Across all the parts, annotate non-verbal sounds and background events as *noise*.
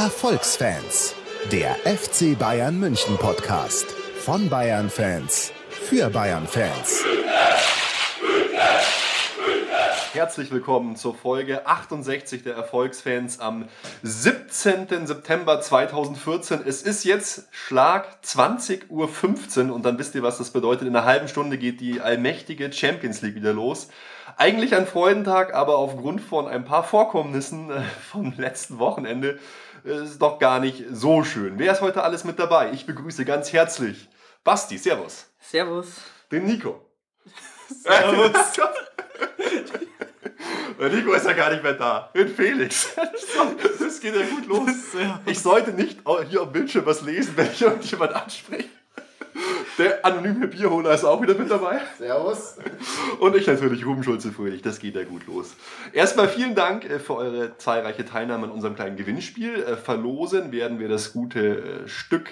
Erfolgsfans, der FC Bayern München Podcast von Bayern Fans für Bayern Fans. Herzlich willkommen zur Folge 68 der Erfolgsfans am 17. September 2014. Es ist jetzt Schlag 20.15 Uhr und dann wisst ihr, was das bedeutet. In einer halben Stunde geht die allmächtige Champions League wieder los. Eigentlich ein Freudentag, aber aufgrund von ein paar Vorkommnissen äh, vom letzten Wochenende ist doch gar nicht so schön. Wer ist heute alles mit dabei? Ich begrüße ganz herzlich Basti, Servus. Servus. Den Nico. *laughs* Servus. *laughs* Der Nico ist ja gar nicht mehr da. Den Felix. *laughs* Das geht ja gut los. Ich sollte nicht hier am Bildschirm was lesen, wenn ich irgendjemand anspreche. Der anonyme Bierholer ist auch wieder mit dabei. Servus. Und ich natürlich, Ruben Schulze-Fröhlich. Das geht ja gut los. Erstmal vielen Dank äh, für eure zahlreiche Teilnahme an unserem kleinen Gewinnspiel. Äh, verlosen werden wir das gute äh, Stück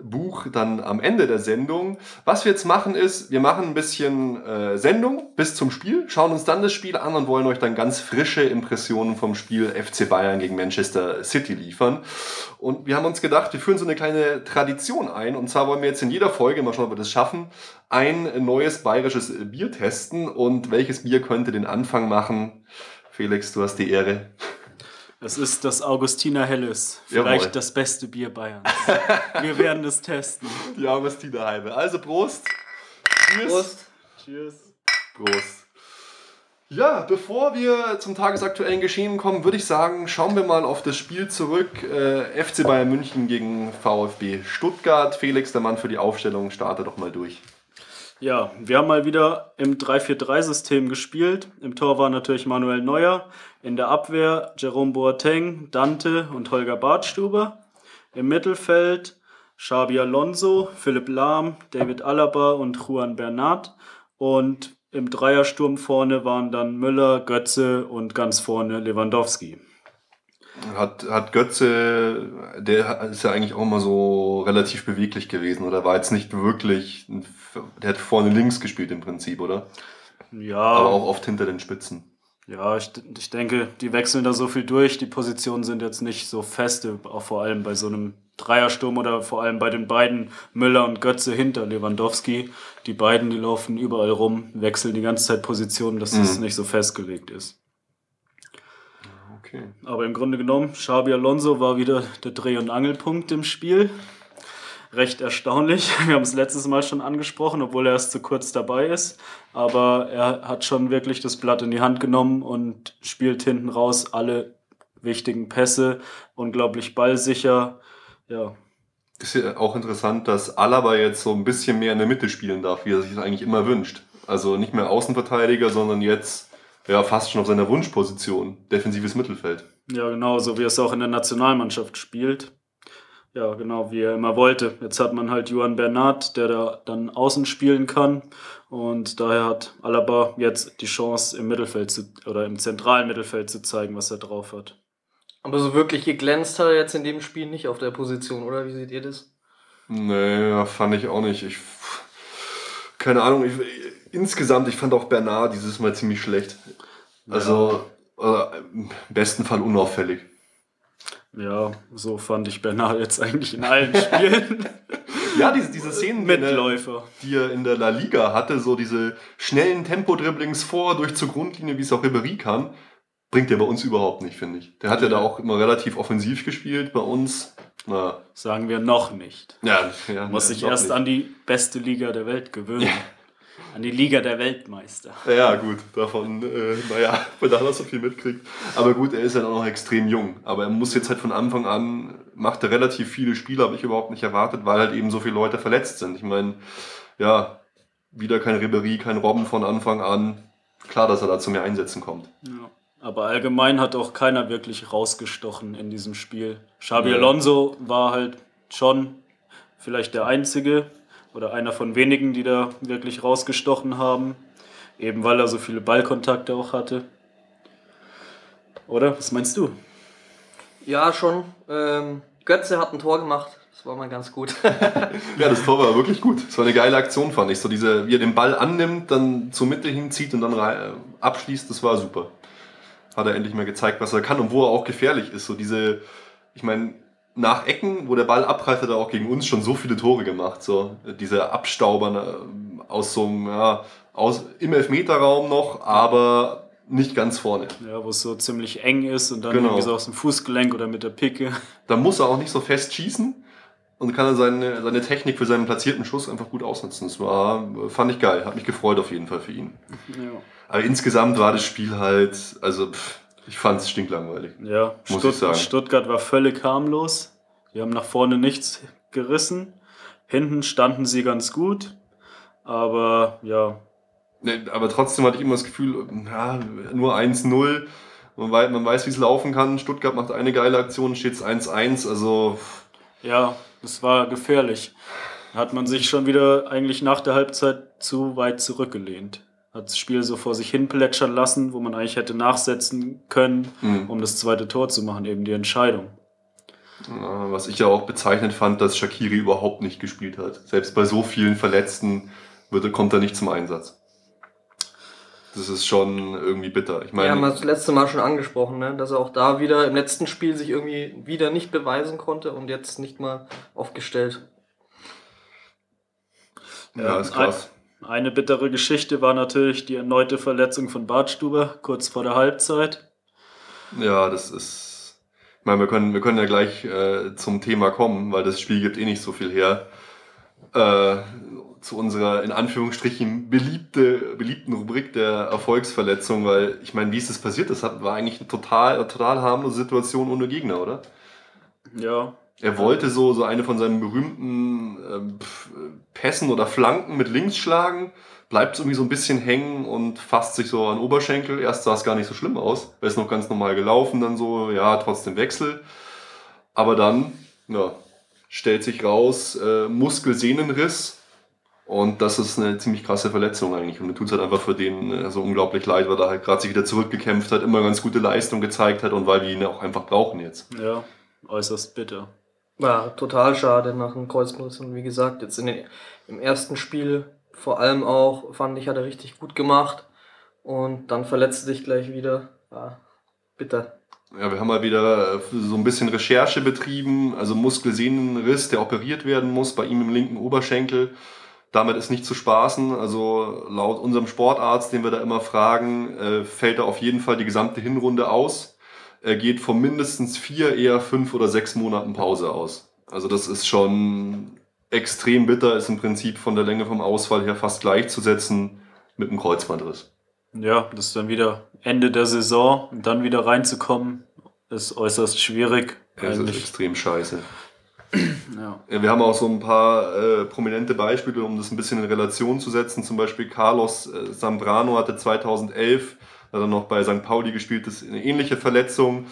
Buch dann am Ende der Sendung. Was wir jetzt machen ist, wir machen ein bisschen äh, Sendung bis zum Spiel, schauen uns dann das Spiel an und wollen euch dann ganz frische Impressionen vom Spiel FC Bayern gegen Manchester City liefern. Und wir haben uns gedacht, wir führen so eine kleine Tradition ein. Und zwar wollen wir jetzt in jeder Folge, mal schauen, ob wir das schaffen, ein neues bayerisches Bier testen. Und welches Bier könnte den Anfang machen? Felix, du hast die Ehre. Es ist das Augustiner Helles. Vielleicht Jawohl. das beste Bier Bayerns. *laughs* Wir werden es testen. Die Augustiner Halbe. Also Prost. Cheers. Prost. Cheers. Prost. Ja, bevor wir zum tagesaktuellen Geschehen kommen, würde ich sagen, schauen wir mal auf das Spiel zurück. Äh, FC Bayern München gegen VfB Stuttgart. Felix, der Mann für die Aufstellung, starte doch mal durch. Ja, wir haben mal wieder im 3-4-3-System gespielt. Im Tor war natürlich Manuel Neuer. In der Abwehr Jerome Boateng, Dante und Holger Bartstuber. Im Mittelfeld Xabi Alonso, Philipp Lahm, David Alaba und Juan Bernat. Und im Dreiersturm vorne waren dann Müller, Götze und ganz vorne Lewandowski. Hat, hat Götze, der ist ja eigentlich auch immer so relativ beweglich gewesen, oder war jetzt nicht wirklich, der hat vorne links gespielt im Prinzip, oder? Ja. Aber auch oft hinter den Spitzen. Ja, ich, ich denke, die wechseln da so viel durch. Die Positionen sind jetzt nicht so feste, auch vor allem bei so einem Dreiersturm oder vor allem bei den beiden Müller und Götze hinter Lewandowski. Die beiden, die laufen überall rum, wechseln die ganze Zeit Positionen, dass es mhm. nicht so festgelegt ist. Okay. Aber im Grunde genommen, Xabi Alonso war wieder der Dreh- und Angelpunkt im Spiel. Recht erstaunlich. *laughs* Wir haben es letztes Mal schon angesprochen, obwohl er erst zu kurz dabei ist. Aber er hat schon wirklich das Blatt in die Hand genommen und spielt hinten raus alle wichtigen Pässe. Unglaublich ballsicher. Ja, ist ja auch interessant, dass Alaba jetzt so ein bisschen mehr in der Mitte spielen darf, wie er sich das eigentlich immer wünscht. Also nicht mehr Außenverteidiger, sondern jetzt ja, fast schon auf seiner Wunschposition, defensives Mittelfeld. Ja, genau, so wie er es auch in der Nationalmannschaft spielt. Ja, genau, wie er immer wollte. Jetzt hat man halt Johann Bernat, der da dann außen spielen kann. Und daher hat Alaba jetzt die Chance, im Mittelfeld zu, oder im zentralen Mittelfeld zu zeigen, was er drauf hat. Aber so wirklich geglänzt hat er jetzt in dem Spiel nicht auf der Position, oder? Wie seht ihr das? Nee, fand ich auch nicht. Ich, keine Ahnung, ich, insgesamt, ich fand auch Bernard dieses Mal ziemlich schlecht. Also ja. äh, im besten Fall unauffällig. Ja, so fand ich Bernard jetzt eigentlich in allen Spielen. *laughs* ja, diese, diese Szenen, Mitläufer. die er in der La Liga hatte, so diese schnellen Tempo-Dribblings vor, durch zur Grundlinie, wie es auch Ribéry kann, bringt er bei uns überhaupt nicht, finde ich. Der hat ja. ja da auch immer relativ offensiv gespielt, bei uns. Na. Sagen wir noch nicht. Ja, ja Muss sich erst nicht. an die beste Liga der Welt gewöhnen. Ja. An die Liga der Weltmeister. Ja, gut, davon, äh, naja, *laughs* weil da so viel mitkriegt. Aber gut, er ist ja auch noch extrem jung. Aber er muss jetzt halt von Anfang an, macht er relativ viele Spiele, habe ich überhaupt nicht erwartet, weil halt eben so viele Leute verletzt sind. Ich meine, ja, wieder kein Ribery, kein Robben von Anfang an. Klar, dass er da zu mehr Einsätzen kommt. Ja. Aber allgemein hat auch keiner wirklich rausgestochen in diesem Spiel. Xabi ja. Alonso war halt schon vielleicht der Einzige, oder einer von wenigen, die da wirklich rausgestochen haben. Eben weil er so viele Ballkontakte auch hatte. Oder? Was meinst du? Ja, schon. Ähm, Götze hat ein Tor gemacht. Das war mal ganz gut. *laughs* ja, das Tor war wirklich gut. Das war eine geile Aktion, fand ich. So diese, wie er den Ball annimmt, dann zur Mitte hinzieht und dann rein, abschließt, das war super. Hat er endlich mal gezeigt, was er kann und wo er auch gefährlich ist. So diese ich meine, nach Ecken, wo der Ball abprallt, hat er auch gegen uns schon so viele Tore gemacht. So diese Abstaubern äh, aus so einem, ja, aus, im Elfmeterraum noch, aber nicht ganz vorne. Ja, wo es so ziemlich eng ist und dann Genau. irgendwie so aus dem Fußgelenk oder mit der Picke. *laughs* Da muss er auch nicht so fest schießen und kann er seine, seine Technik für seinen platzierten Schuss einfach gut ausnutzen. Das war, fand ich geil, hat mich gefreut auf jeden Fall für ihn. Ja, Aber insgesamt war das Spiel halt, also pff, ich fand es stinklangweilig. ja Muss ich sagen. Stuttgart war völlig harmlos. Die haben nach vorne nichts gerissen. Hinten standen sie ganz gut. Aber ja, Ne, Aber trotzdem hatte ich immer das Gefühl, ja, nur 1-0. Man weiß, man weiß wie es laufen kann. Stuttgart macht eine geile Aktion, steht es 1-1. Also, ja, es war gefährlich. Da hat man sich schon wieder eigentlich nach der Halbzeit zu weit zurückgelehnt. Hat das Spiel so vor sich hin plätschern lassen, wo man eigentlich hätte nachsetzen können, Mhm. um das zweite Tor zu machen, eben die Entscheidung. ja, was ich ja auch bezeichnet fand, dass Shakiri überhaupt nicht gespielt hat. Selbst bei so vielen Verletzten wird, er- kommt er nicht zum Einsatz. Das ist schon irgendwie bitter. Ich Wir haben meine, das letzte Mal schon angesprochen, ne? dass er auch da wieder im letzten Spiel sich irgendwie wieder nicht beweisen konnte und jetzt nicht mal aufgestellt. ja, ist krass. Eine bittere Geschichte war natürlich die erneute Verletzung von Bartstuber kurz vor der Halbzeit. Ja, das ist. Ich meine, wir können, wir können ja gleich äh, zum Thema kommen, weil das Spiel gibt eh nicht so viel her. Äh, zu unserer in Anführungsstrichen beliebte, beliebten Rubrik der Erfolgsverletzung, weil ich meine, wie ist das passiert? Das war eigentlich eine total, total harmlose Situation ohne Gegner, oder? Ja, Er wollte so, so eine von seinen berühmten ähm, pf, Pässen oder Flanken mit links schlagen, bleibt irgendwie so ein bisschen hängen und fasst sich so an Oberschenkel. Erst sah es gar nicht so schlimm aus, er ist noch ganz normal gelaufen, dann so, ja, trotzdem Wechsel. Aber dann, ja, stellt sich raus, äh, Muskelsehnenriss. Und das ist eine ziemlich krasse Verletzung eigentlich. Und mir tut es halt einfach für den äh, so unglaublich leid, weil er halt gerade sich wieder zurückgekämpft hat, immer ganz gute Leistung gezeigt hat und weil wir ihn auch einfach brauchen jetzt. ja, äußerst bitter. Ja, total schade nach dem Kreuzbandriss. Und wie gesagt, jetzt in den, im ersten Spiel vor allem auch, fand ich, hat er richtig gut gemacht. Und dann verletzte sich gleich wieder. Ja, bitter. Ja, wir haben mal wieder äh, so ein bisschen Recherche betrieben. Also Muskelsehnenriss, der operiert werden muss, bei ihm im linken Oberschenkel. Damit ist nicht zu spaßen. Also laut unserem Sportarzt, den wir da immer fragen, äh, fällt er auf jeden Fall die gesamte Hinrunde aus. Er geht von mindestens vier, eher fünf oder sechs Monaten Pause aus. Also das ist schon extrem bitter, ist im Prinzip von der Länge vom Ausfall her fast gleichzusetzen mit einem Kreuzbandriss. Ja, das ist dann wieder Ende der Saison und dann wieder reinzukommen, ist äußerst schwierig. Das ist extrem scheiße. *clears throat* Ja. Ja, wir haben auch so ein paar äh, prominente Beispiele, um das ein bisschen in Relation zu setzen. Zum Beispiel Carlos äh, Zambrano hatte 2011, hat er noch bei St. Pauli gespielt, das ist eine ähnliche Verletzung.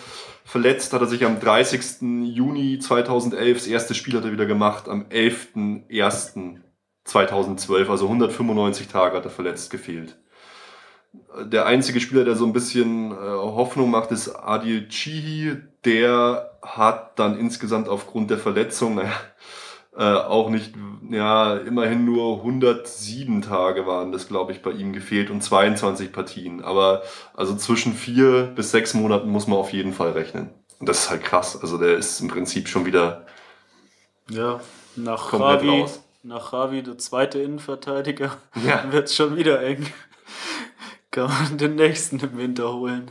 Verletzt hat er sich am 30. Juni 2011, das erste Spiel hat er wieder gemacht, am 11.01.2012, also 195 Tage hat er verletzt gefehlt. Der einzige Spieler, der so ein bisschen äh, Hoffnung macht, ist Adil Chihi. Der hat dann insgesamt aufgrund der Verletzung, naja, äh, auch nicht, ja, immerhin nur 107 Tage waren das, glaube ich, bei ihm gefehlt und 22 Partien. Aber also zwischen vier bis sechs Monaten muss man auf jeden Fall rechnen. Und das ist halt krass. Also der ist im Prinzip schon wieder ja, nach Komplett Ravi, raus. nach Ravi, der zweite Innenverteidiger, *laughs* Ja. *laughs* wird es schon wieder eng. Kann man den nächsten im Winter holen.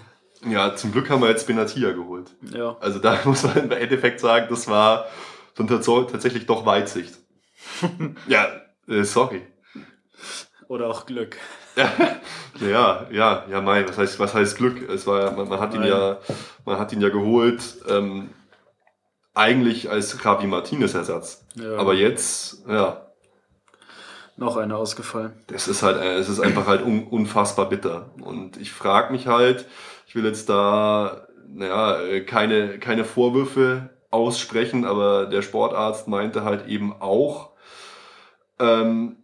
Ja, zum Glück haben wir jetzt Benatia geholt. Ja, Also da *laughs* muss man im Endeffekt sagen, das war dann tats- tatsächlich doch Weitsicht. *laughs* ja, äh, sorry. oder auch Glück. *laughs* Ja, ja, ja, Mai, was heißt, was heißt Glück? Es war, man, man hat ihn ja, man hat ihn ja geholt, ähm, eigentlich als Rabi Martinez Ersatz. Ja. Aber jetzt, ja, Noch einer ausgefallen. es ist halt, äh, es ist einfach halt un, unfassbar bitter. Und ich frage mich halt, ich will jetzt da, naja, äh, keine, keine Vorwürfe aussprechen, aber der Sportarzt meinte halt eben auch, ähm,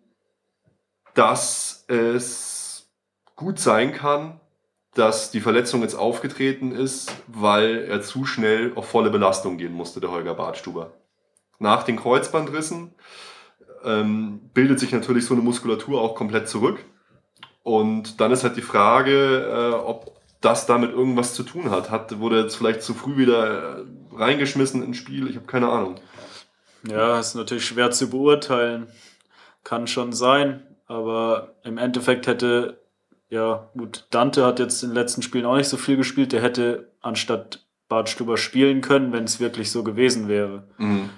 dass es gut sein kann, dass die Verletzung jetzt aufgetreten ist, weil er zu schnell auf volle Belastung gehen musste, der Holger Bartstuber. Nach den Kreuzbandrissen ähm, bildet sich natürlich so eine Muskulatur auch komplett zurück. Und dann ist halt die Frage, äh, ob das damit irgendwas zu tun hat. hat. Wurde jetzt vielleicht zu früh wieder äh, reingeschmissen ins Spiel? Ich habe keine Ahnung. Ja, ist natürlich schwer zu beurteilen. Kann schon sein, aber im Endeffekt hätte, ja, gut, Dante hat jetzt in den letzten Spielen auch nicht so viel gespielt. Der hätte anstatt Bartstuber spielen können, wenn es wirklich so gewesen wäre. Mhm.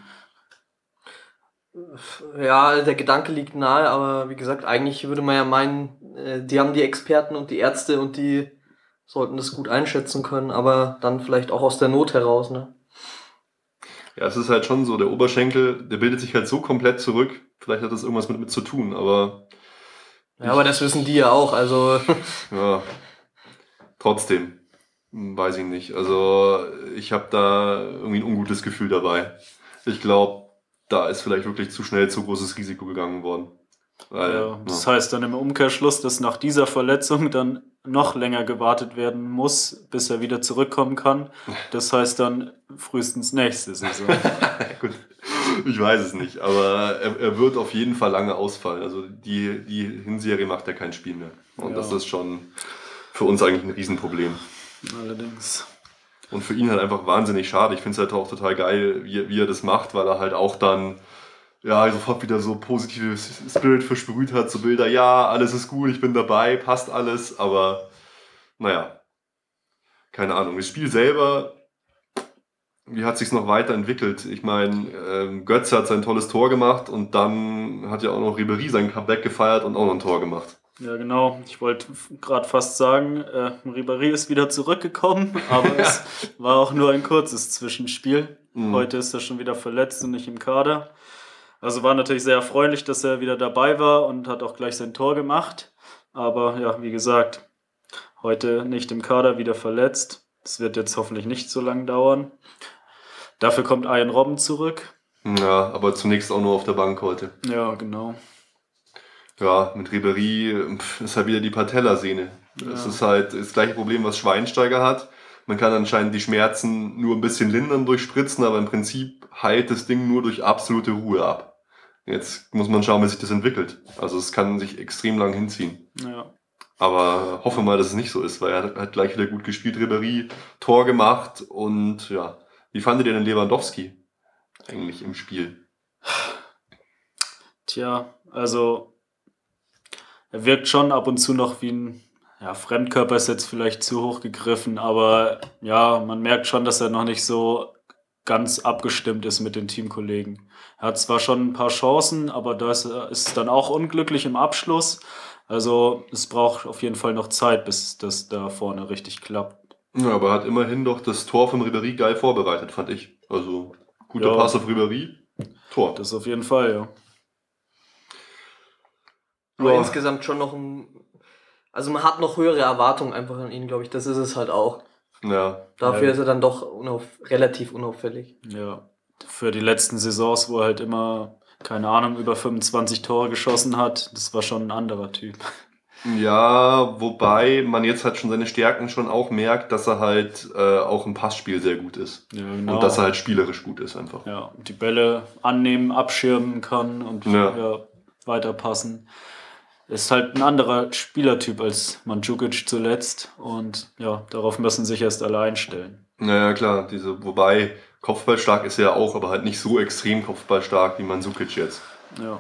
Ja, der Gedanke liegt nahe, aber wie gesagt, eigentlich würde man ja meinen, äh, die haben die Experten und die Ärzte und die sollten das gut einschätzen können, aber dann vielleicht auch aus der Not heraus, ne? Ja, es ist halt schon so, der Oberschenkel, der bildet sich halt so komplett zurück. Vielleicht hat das irgendwas mit, mit zu tun, aber Ja, aber das wissen die ja auch, also *laughs* ja, trotzdem, weiß ich nicht. Also ich habe da irgendwie ein ungutes Gefühl dabei. Ich glaube, da ist vielleicht wirklich zu schnell zu großes Risiko gegangen worden. Weil, Ja, das ja. heißt dann im Umkehrschluss, dass nach dieser Verletzung dann noch länger gewartet werden muss, bis er wieder zurückkommen kann. Das heißt dann frühestens nächste Saison. *laughs* Gut, ich weiß es nicht, aber er, er wird auf jeden Fall lange ausfallen. Also die, die Hinserie macht er kein Spiel mehr. Und Ja. das ist schon für uns eigentlich ein Riesenproblem. Allerdings. Und für ihn halt einfach wahnsinnig schade. Ich finde es halt auch total geil, wie, wie er das macht, weil er halt auch dann ja sofort wieder so positives Spirit versprüht hat, so Bilder, ja, alles ist gut, ich bin dabei, passt alles, aber naja, keine Ahnung. Das Spiel selber, wie hat sich's noch weiterentwickelt? Ich meine, ähm, Götze hat sein tolles Tor gemacht und dann hat ja auch noch Ribery sein Comeback gefeiert und auch noch ein Tor gemacht. Ja, genau. Ich wollte gerade fast sagen, äh, Ribéry ist wieder zurückgekommen, *laughs* aber es war auch nur ein kurzes Zwischenspiel. Mhm. Heute ist er schon wieder verletzt und nicht im Kader. Also war natürlich sehr erfreulich, dass er wieder dabei war und hat auch gleich sein Tor gemacht. Aber ja, wie gesagt, heute nicht im Kader, wieder verletzt. Das wird jetzt hoffentlich nicht so lange dauern. Dafür kommt Ian Robben zurück. Ja, aber zunächst auch nur auf der Bank heute. Ja, genau. Ja, mit Ribery ist halt wieder die Patellasehne. Das Ja. ist halt das gleiche Problem, was Schweinsteiger hat. Man kann anscheinend die Schmerzen nur ein bisschen lindern durch Spritzen, aber im Prinzip heilt das Ding nur durch absolute Ruhe ab. Jetzt muss man schauen, wie sich das entwickelt. Also es kann sich extrem lang hinziehen. Ja. Aber hoffe mal, dass es nicht so ist, weil er hat, hat gleich wieder gut gespielt, Ribery, Tor gemacht und ja. Wie fandet ihr denn Lewandowski eigentlich im Spiel? Tja, also er wirkt schon ab und zu noch wie ein ja, Fremdkörper ist jetzt vielleicht zu hoch gegriffen, aber ja, man merkt schon, dass er noch nicht so ganz abgestimmt ist mit den Teamkollegen. Er hat zwar schon ein paar Chancen, aber da ist er ist dann auch unglücklich im Abschluss. Also es braucht auf jeden Fall noch Zeit, bis das da vorne richtig klappt. Ja, aber er hat immerhin doch das Tor von Ribery geil vorbereitet, fand ich. Also guter Ja. Pass auf Ribery, Tor. Das auf jeden Fall, ja. aber Ja. insgesamt schon noch ein. Also man hat noch höhere Erwartungen einfach an ihn, glaube ich. Das ist es halt auch. Ja, Dafür Ja. ist er dann doch unauf relativ unauffällig. Ja, für die letzten Saisons, wo er halt immer, keine Ahnung, über 25 Tore geschossen hat, das war schon ein anderer Typ. ja, wobei man jetzt halt schon seine Stärken schon auch merkt, dass er halt äh, auch im Passspiel sehr gut ist. Ja, genau. Und dass er halt spielerisch gut ist einfach. ja, die Bälle annehmen, abschirmen kann und Ja. ja. weiterpassen. Ist halt ein anderer Spielertyp als Mandzukic zuletzt und ja, darauf müssen sich erst alle einstellen. Naja, klar, diese, wobei Kopfballstark ist er ja auch, aber halt nicht so extrem Kopfballstark wie Mandzukic jetzt. Ja,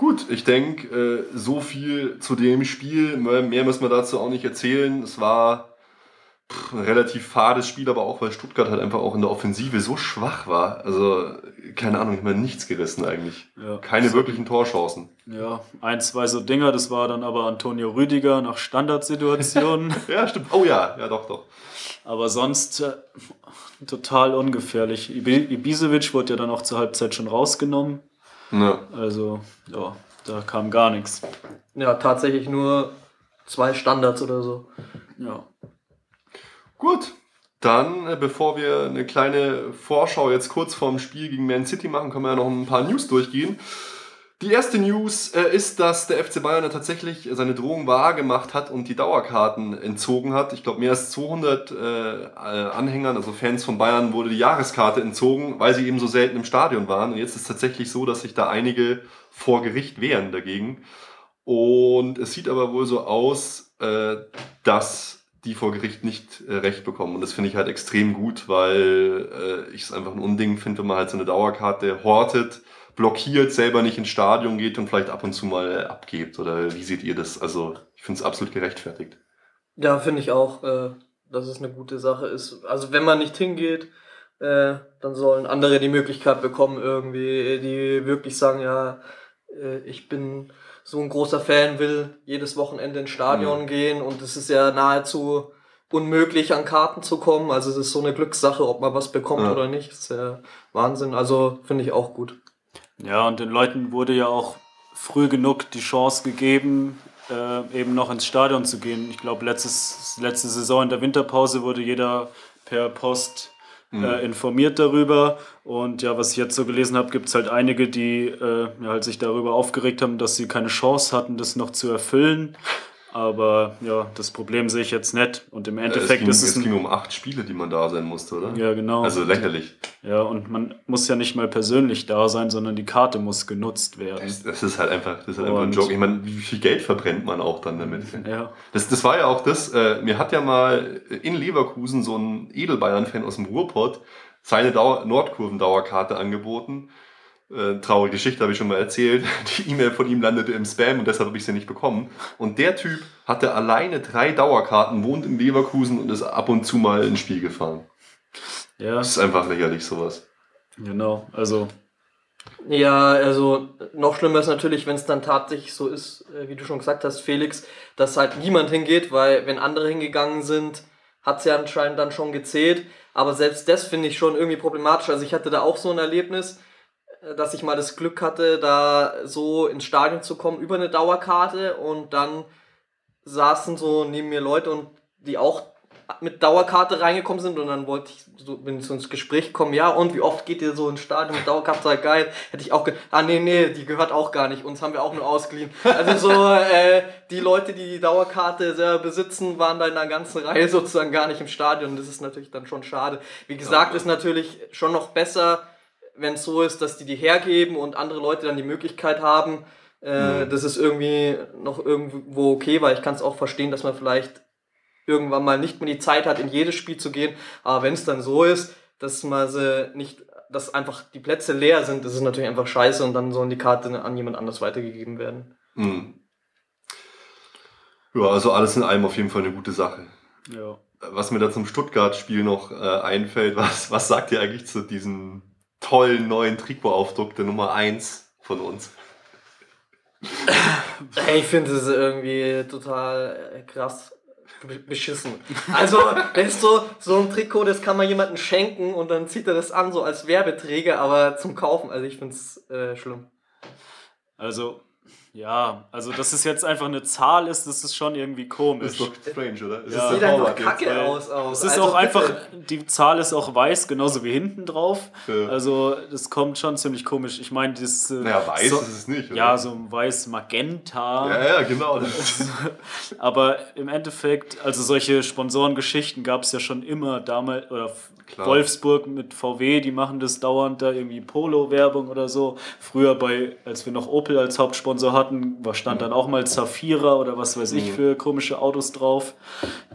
Gut, ich denke, äh, so viel zu dem Spiel. Mehr müssen wir dazu auch nicht erzählen. Es war ein relativ fades Spiel, aber auch weil Stuttgart halt einfach auch in der Offensive so schwach war. Also, keine Ahnung, ich meine, nichts gerissen eigentlich. ja. Keine wirklichen Torchancen. Ja, ein, zwei so Dinger, das war dann aber Antonio Rüdiger nach Standardsituationen. *laughs* Ja, stimmt. Oh ja, ja, doch, doch. Aber sonst äh, total ungefährlich. Ibi- Ibisevic wurde ja dann auch zur Halbzeit schon rausgenommen. Ja. Also, ja, da kam gar nichts. Ja, tatsächlich nur zwei Standards oder so. Ja. Gut, dann, äh, bevor wir eine kleine Vorschau jetzt kurz vorm Spiel gegen Man City machen, können wir ja noch ein paar News durchgehen. Die erste News äh, ist, dass der FC Bayern tatsächlich seine Drohung wahr gemacht hat und die Dauerkarten entzogen hat. Ich glaube, mehr als 200 äh, Anhängern, also Fans von Bayern, wurde die Jahreskarte entzogen, weil sie eben so selten im Stadion waren. Und jetzt ist es tatsächlich so, dass sich da einige vor Gericht wehren dagegen. Und es sieht aber wohl so aus, dass die vor Gericht nicht äh, recht bekommen. Und das finde ich halt extrem gut, weil äh, ich es einfach ein Unding finde, wenn man halt so eine Dauerkarte hortet, blockiert, selber nicht ins Stadion geht und vielleicht ab und zu mal abgibt. Oder wie seht ihr das? Also ich finde es absolut gerechtfertigt. Ja, finde ich auch, äh, dass es eine gute Sache ist. Also wenn man nicht hingeht, äh, dann sollen andere die Möglichkeit bekommen, irgendwie, die wirklich sagen, ja, äh, ich bin so ein großer Fan, will jedes Wochenende ins Stadion mhm. gehen und es ist ja nahezu unmöglich an Karten zu kommen. Also es ist so eine Glückssache, ob man was bekommt ja. oder nicht. Das ist ja Wahnsinn. Also finde ich auch gut. Ja, und den Leuten wurde ja auch früh genug die Chance gegeben, äh, eben noch ins Stadion zu gehen. Ich glaube, letzte Saison in der Winterpause wurde jeder per Post mhm. äh, informiert darüber. Und ja, was ich jetzt so gelesen habe, gibt es halt einige, die äh, ja, halt sich darüber aufgeregt haben, dass sie keine Chance hatten, das noch zu erfüllen. Aber ja, das Problem sehe ich jetzt nicht. Und im Endeffekt es ging, ist es. Es ging um acht Spiele, die man da sein musste, oder? Ja, genau. Also lächerlich. Ja, und man muss ja nicht mal persönlich da sein, sondern die Karte muss genutzt werden. Das, das ist halt einfach, das ist halt einfach ein Joke. Ich meine, wie viel Geld verbrennt man auch dann damit? Ja. Das, das war ja auch das, äh, mir hat ja mal in Leverkusen so ein Edelbayern-Fan aus dem Ruhrpott seine Dauer Nordkurven-Dauerkarte angeboten äh, traurige Geschichte habe ich schon mal erzählt. *laughs* Die E-Mail von ihm landete im Spam und deshalb habe ich sie nicht bekommen. Und der Typ hatte alleine drei Dauerkarten, wohnt in Leverkusen und ist ab und zu mal ins Spiel gefahren. Ja. Das ist einfach lächerlich, sowas. Genau, also. Ja, also noch schlimmer ist natürlich, wenn es dann tatsächlich so ist, äh, wie du schon gesagt hast, Felix, dass halt niemand hingeht, weil wenn andere hingegangen sind, hat es ja anscheinend dann schon gezählt. Aber selbst das finde ich schon irgendwie problematisch. Also ich hatte da auch so ein Erlebnis dass ich mal das Glück hatte, da so ins Stadion zu kommen über eine Dauerkarte. Und dann saßen so neben mir Leute und die auch mit Dauerkarte reingekommen sind. Und dann wollte ich so, bin ich so ins Gespräch gekommen, ja und wie oft geht ihr so ins Stadion mit Dauerkarte, sei geil, hätte ich auch, ah nee, nee, die gehört auch gar nicht, uns haben wir auch nur ausgeliehen. Also so, *laughs* äh, die Leute, die die Dauerkarte selber besitzen, waren da in der ganzen *laughs* Reihe sozusagen gar nicht im Stadion, das ist natürlich dann schon schade. Wie gesagt, ja. ist natürlich schon noch besser, wenn es so ist, dass die die hergeben und andere Leute dann die Möglichkeit haben, äh, mhm. das ist irgendwie noch irgendwo okay, weil ich kann es auch verstehen, dass man vielleicht irgendwann mal nicht mehr die Zeit hat, in jedes Spiel zu gehen. Aber wenn es dann so ist, dass man sie nicht, dass einfach die Plätze leer sind, das ist natürlich einfach scheiße und dann sollen die Karten an jemand anders weitergegeben werden. Mhm. Ja, also alles in allem auf jeden Fall eine gute Sache. Ja. Was mir da zum Stuttgart-Spiel noch äh, einfällt, *laughs* was, was sagt ihr eigentlich zu diesem tollen neuen Trikotaufdruck der Nummer 1 von uns. Ich finde es irgendwie total äh, krass beschissen. Also, das ist so, so ein Trikot, das kann man jemandem schenken und dann zieht er das an, so als Werbeträger, aber zum Kaufen, also ich finde es äh, schlimm. Also, ja, also dass es jetzt einfach eine Zahl ist, das ist schon irgendwie komisch. Das ist doch strange, oder? Das ja. sieht einfach kacke jetzt, aus. Auch. Es ist also auch einfach, die Zahl ist auch weiß, genauso wie hinten drauf. Ja. Also das kommt schon ziemlich komisch. Ich meine, das... Äh, naja, weiß so, ist es nicht, oder? Ja, so ein weiß-magenta. Ja, ja, genau. *laughs* *laughs* Aber im Endeffekt, also solche Sponsorengeschichten gab es ja schon immer damals, oder Klar. Wolfsburg mit VW, die machen das dauernd da irgendwie Polo-Werbung oder so. Früher bei, als wir noch Opel als Hauptsponsor hatten, war stand dann auch mal Zafira oder was weiß ich mhm. für komische Autos drauf.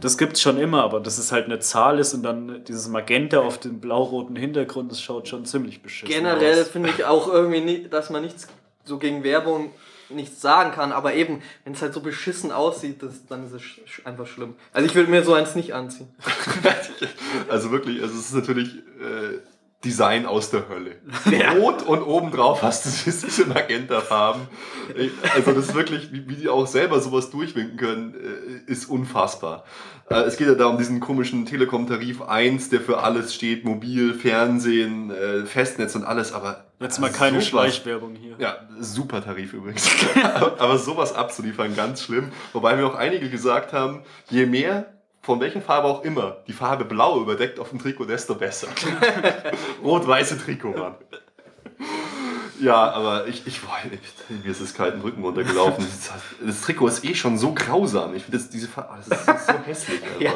Das gibt es schon immer, aber dass es halt eine Zahl ist und dann dieses Magenta auf dem blau-roten Hintergrund, das schaut schon ziemlich beschissen Generell finde ich auch irgendwie, nicht, dass man nichts so gegen Werbung nichts sagen kann, aber eben, wenn es halt so beschissen aussieht, das, dann ist es einfach schlimm. Also ich würde mir so eins nicht anziehen. *laughs* also wirklich, also es ist natürlich äh, Design aus der Hölle. *laughs* Ja. Rot und obendrauf hast du diese Magenta-Farben. Also das ist wirklich, wie, die auch selber sowas durchwinken können, äh, ist unfassbar. Äh, es geht ja da um diesen komischen Telekom-Tarif 1, der für alles steht, mobil, Fernsehen, äh, Festnetz und alles, aber... Jetzt mal keine sowas, Schleichwerbung hier. Ja, super Tarif übrigens. *laughs* aber sowas abzuliefern, ganz schlimm. Wobei mir auch einige gesagt haben, je mehr von welcher Farbe auch immer, die Farbe Blau überdeckt auf dem Trikot, desto besser. *laughs* Rot-weiße Trikot, Mann. Ja, aber ich, ich, boah, mir ist es kalten Rücken runtergelaufen. *laughs* Das, das, Trikot ist eh schon so grausam. Ich finde diese Farbe, das ist so *laughs* hässlich. Ja.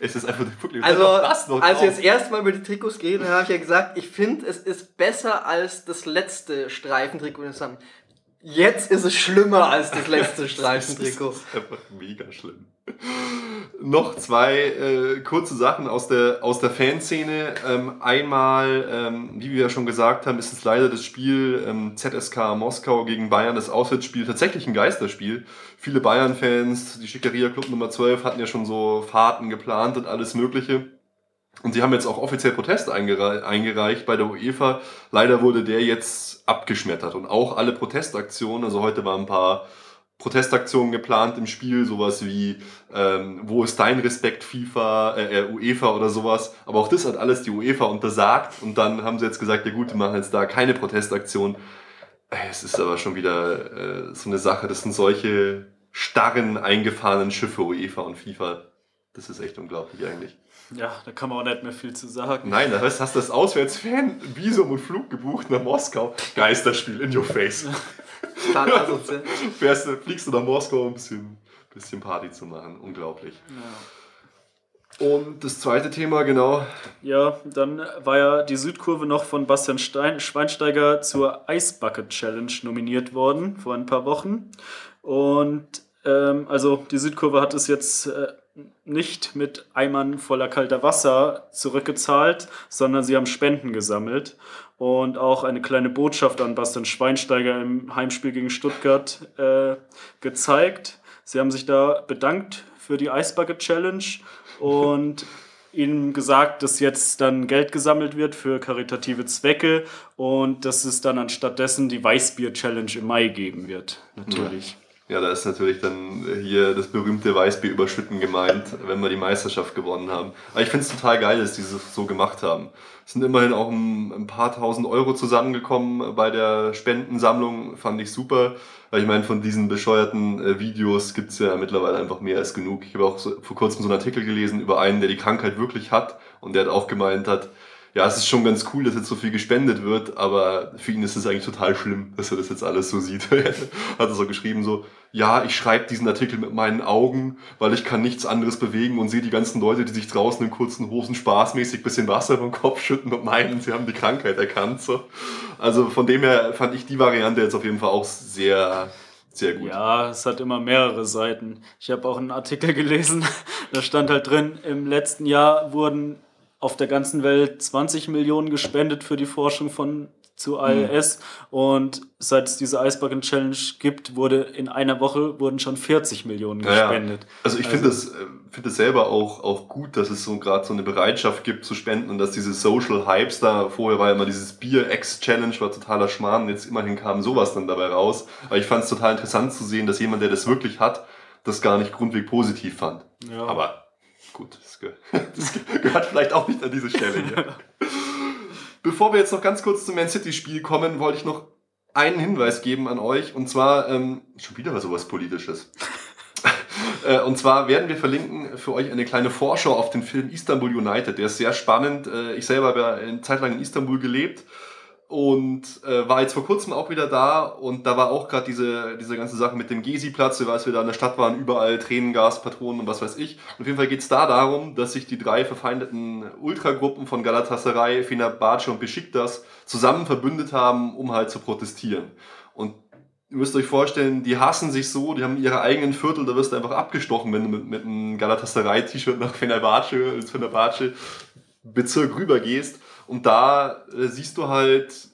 Es ist einfach wirklich Also, als wir jetzt erstmal über die Trikots gehen, habe ich ja gesagt, ich finde, es ist besser als das letzte Streifentrikot, das haben. Jetzt ist es schlimmer als das letzte Streifentrikot. das ist einfach mega schlimm. Noch zwei äh, kurze Sachen aus der, aus der Fanszene. Ähm, einmal, ähm, wie wir ja schon gesagt haben, ist es leider das Spiel ähm, ZSK Moskau gegen Bayern, das Auswärtsspiel, tatsächlich ein Geisterspiel. Viele Bayern-Fans, die Schickeria Club Nummer 12 hatten ja schon so Fahrten geplant und alles Mögliche. Und sie haben jetzt auch offiziell Protest eingereicht, eingereicht bei der UEFA. Leider wurde der jetzt abgeschmettert. Und auch alle Protestaktionen, also heute waren ein paar Protestaktionen geplant im Spiel, sowas wie ähm, wo ist dein Respekt FIFA, äh, äh UEFA oder sowas. Aber auch das hat alles die UEFA untersagt und dann haben sie jetzt gesagt, ja gut, wir machen jetzt da keine Protestaktion. Es ist aber schon wieder äh, so eine Sache, das sind solche starren, eingefahrenen Schiffe UEFA und FIFA. Das ist echt unglaublich eigentlich. Ja, da kann man auch nicht mehr viel zu sagen. Nein, da hast du das Auswärtsfan Visum und Flug gebucht nach Moskau. Geisterspiel in your face. *laughs* Total asozial. Fährst, fliegst du nach Moskau, um ein bisschen, bisschen Party zu machen. Unglaublich. Ja. Und das zweite Thema, genau. Ja, dann war ja die Südkurve noch von Bastian Stein, Schweinsteiger zur Ice Bucket Challenge nominiert worden vor ein paar Wochen. Und ähm, also die Südkurve hat es jetzt äh, nicht mit Eimern voller kalter Wasser zurückgezahlt, sondern sie haben Spenden gesammelt und auch eine kleine Botschaft an Bastian Schweinsteiger im Heimspiel gegen Stuttgart äh, gezeigt. Sie haben sich da bedankt für die Ice Bucket Challenge und ihnen gesagt, dass jetzt dann Geld gesammelt wird für karitative Zwecke und dass es dann anstattdessen die Weißbier Challenge im Mai geben wird, natürlich. Ja. Da ist natürlich dann hier das berühmte Weißbier überschütten gemeint, wenn wir die Meisterschaft gewonnen haben. Aber ich finde es total geil, dass die es so gemacht haben. Es sind immerhin auch ein, ein, paar tausend Euro zusammengekommen bei der Spendensammlung, fand ich super. Weil ich meine, von diesen bescheuerten äh, Videos gibt es ja mittlerweile einfach mehr als genug. Ich habe auch so, vor kurzem so einen Artikel gelesen über einen, der die Krankheit wirklich hat und der hat auch gemeint hat, ja, es ist schon ganz cool, dass jetzt so viel gespendet wird, aber für ihn ist es eigentlich total schlimm, dass er das jetzt alles so sieht. *laughs* hat er so geschrieben, so, ja, ich schreibe diesen Artikel mit meinen Augen, weil ich kann nichts anderes bewegen und sehe die ganzen Leute, die sich draußen in kurzen Hosen spaßmäßig bisschen Wasser vom Kopf schütten und meinen, sie haben die Krankheit erkannt. So. Also von dem her fand ich die Variante jetzt auf jeden Fall auch sehr, sehr gut. Ja, es hat immer mehrere Seiten. Ich habe auch einen Artikel gelesen, *laughs* da stand halt drin, im letzten Jahr wurden auf der ganzen Welt 20 Millionen gespendet für die Forschung von zu ALS mhm. und seit es diese Eisbacken Challenge gibt, wurde in einer Woche wurden schon 40 Millionen gespendet. Ja, also ich also, finde es äh, finde es selber auch auch gut, dass es so gerade so eine Bereitschaft gibt zu spenden und dass diese Social Hypes da vorher war ja immer dieses Bier X Challenge war totaler Schmarrn, jetzt immerhin kam sowas dann dabei raus, aber ich fand es total interessant zu sehen, dass jemand, der das wirklich hat, das gar nicht grundweg positiv fand. Ja. Aber gut, das gehört, *laughs* das gehört vielleicht auch nicht an diese Stelle hier. *laughs* Bevor wir jetzt noch ganz kurz zum Man City-Spiel kommen, wollte ich noch einen Hinweis geben an euch. Und zwar, ähm, schon wieder was sowas Politisches. *laughs* Äh, und zwar werden wir verlinken für euch eine kleine Vorschau auf den Film Istanbul United. Der ist sehr spannend. Äh, ich selber habe ja eine Zeit lang in Istanbul gelebt und äh, war jetzt vor kurzem auch wieder da und da war auch gerade diese, diese ganze Sache mit dem Gezi-Platz, als wir da in der Stadt waren, überall Tränengas, Patronen und was weiß ich. Und auf jeden Fall geht es da darum, dass sich die drei verfeindeten Ultragruppen von Galatasaray, Fenerbahce und Besiktas zusammen verbündet haben, um halt zu protestieren. Und ihr müsst euch vorstellen, die hassen sich so, die haben ihre eigenen Viertel, da wirst du einfach abgestochen, wenn du mit, mit einem Galatasaray-T-Shirt nach Fenerbahce, ins Fenerbahce Bezirk rübergehst. Und da äh, siehst du halt,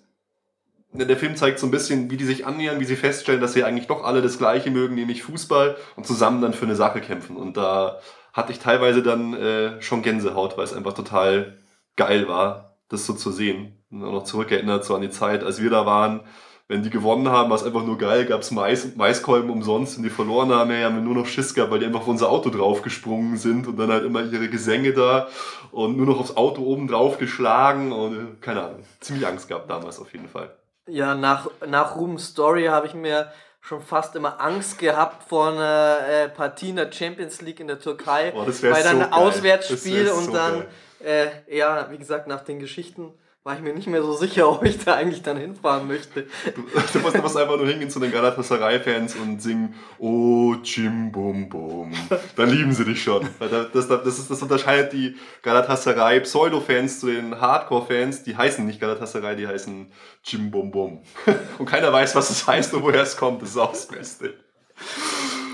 ne, der Film zeigt so ein bisschen, wie die sich annähern, wie sie feststellen, dass sie eigentlich doch alle das Gleiche mögen, nämlich Fußball und zusammen dann für eine Sache kämpfen. Und da hatte ich teilweise dann äh, schon Gänsehaut, weil es einfach total geil war, das so zu sehen. Und auch noch zurückerinnert so an die Zeit, als wir da waren wenn die gewonnen haben, war es einfach nur geil, gab es Mais, Maiskolben umsonst und die verloren haben, ja, haben wir nur noch Schiss gehabt, weil die einfach auf unser Auto draufgesprungen sind und dann halt immer ihre Gesänge da und nur noch aufs Auto oben drauf geschlagen und äh, keine Ahnung, ziemlich Angst gehabt damals auf jeden Fall. Ja, nach, nach Ruben's Story habe ich mir schon fast immer Angst gehabt vor einer äh, Partie in der Champions League in der Türkei, oh, bei dann so Auswärtsspiel und so dann, äh, ja, wie gesagt, nach den Geschichten war ich mir nicht mehr so sicher, *laughs* ob ich da eigentlich dann hinfahren möchte. Du, du, musst, du einfach nur hingehen zu den Galatasaray-Fans und singen Oh, Jim Bum Bum. Dann lieben sie dich schon. Das, das, das, das unterscheidet die Galatasaray-Pseudo-Fans zu den Hardcore-Fans. Die heißen nicht Galatasaray, die heißen Jim Bum Bum. *laughs* Und keiner weiß, was das heißt und woher es kommt. Das ist auch das Beste.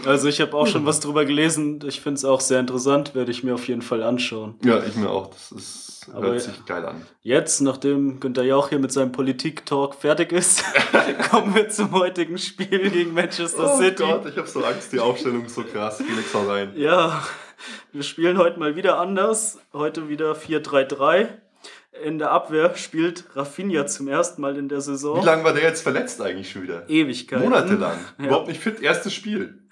Also ich habe auch schon was drüber gelesen. Ich finde es auch sehr interessant, werde ich mir auf jeden Fall anschauen. Ja, ich mir auch. Das ist, hört sich geil an. Jetzt, nachdem Günther Jauch hier mit seinem Politik-Talk fertig ist, *laughs* kommen wir zum heutigen Spiel gegen Manchester City. Oh Gott, ich habe so Angst, die Aufstellung ist so krass. Felix, hau rein. Ja, wir spielen heute mal wieder anders. Heute wieder 4-3-3. In der Abwehr spielt Rafinha zum ersten Mal in der Saison. Wie lange war der jetzt verletzt eigentlich schon wieder? Ewigkeiten. Monatelang. *laughs* Ja. Überhaupt nicht fit. Erstes Spiel.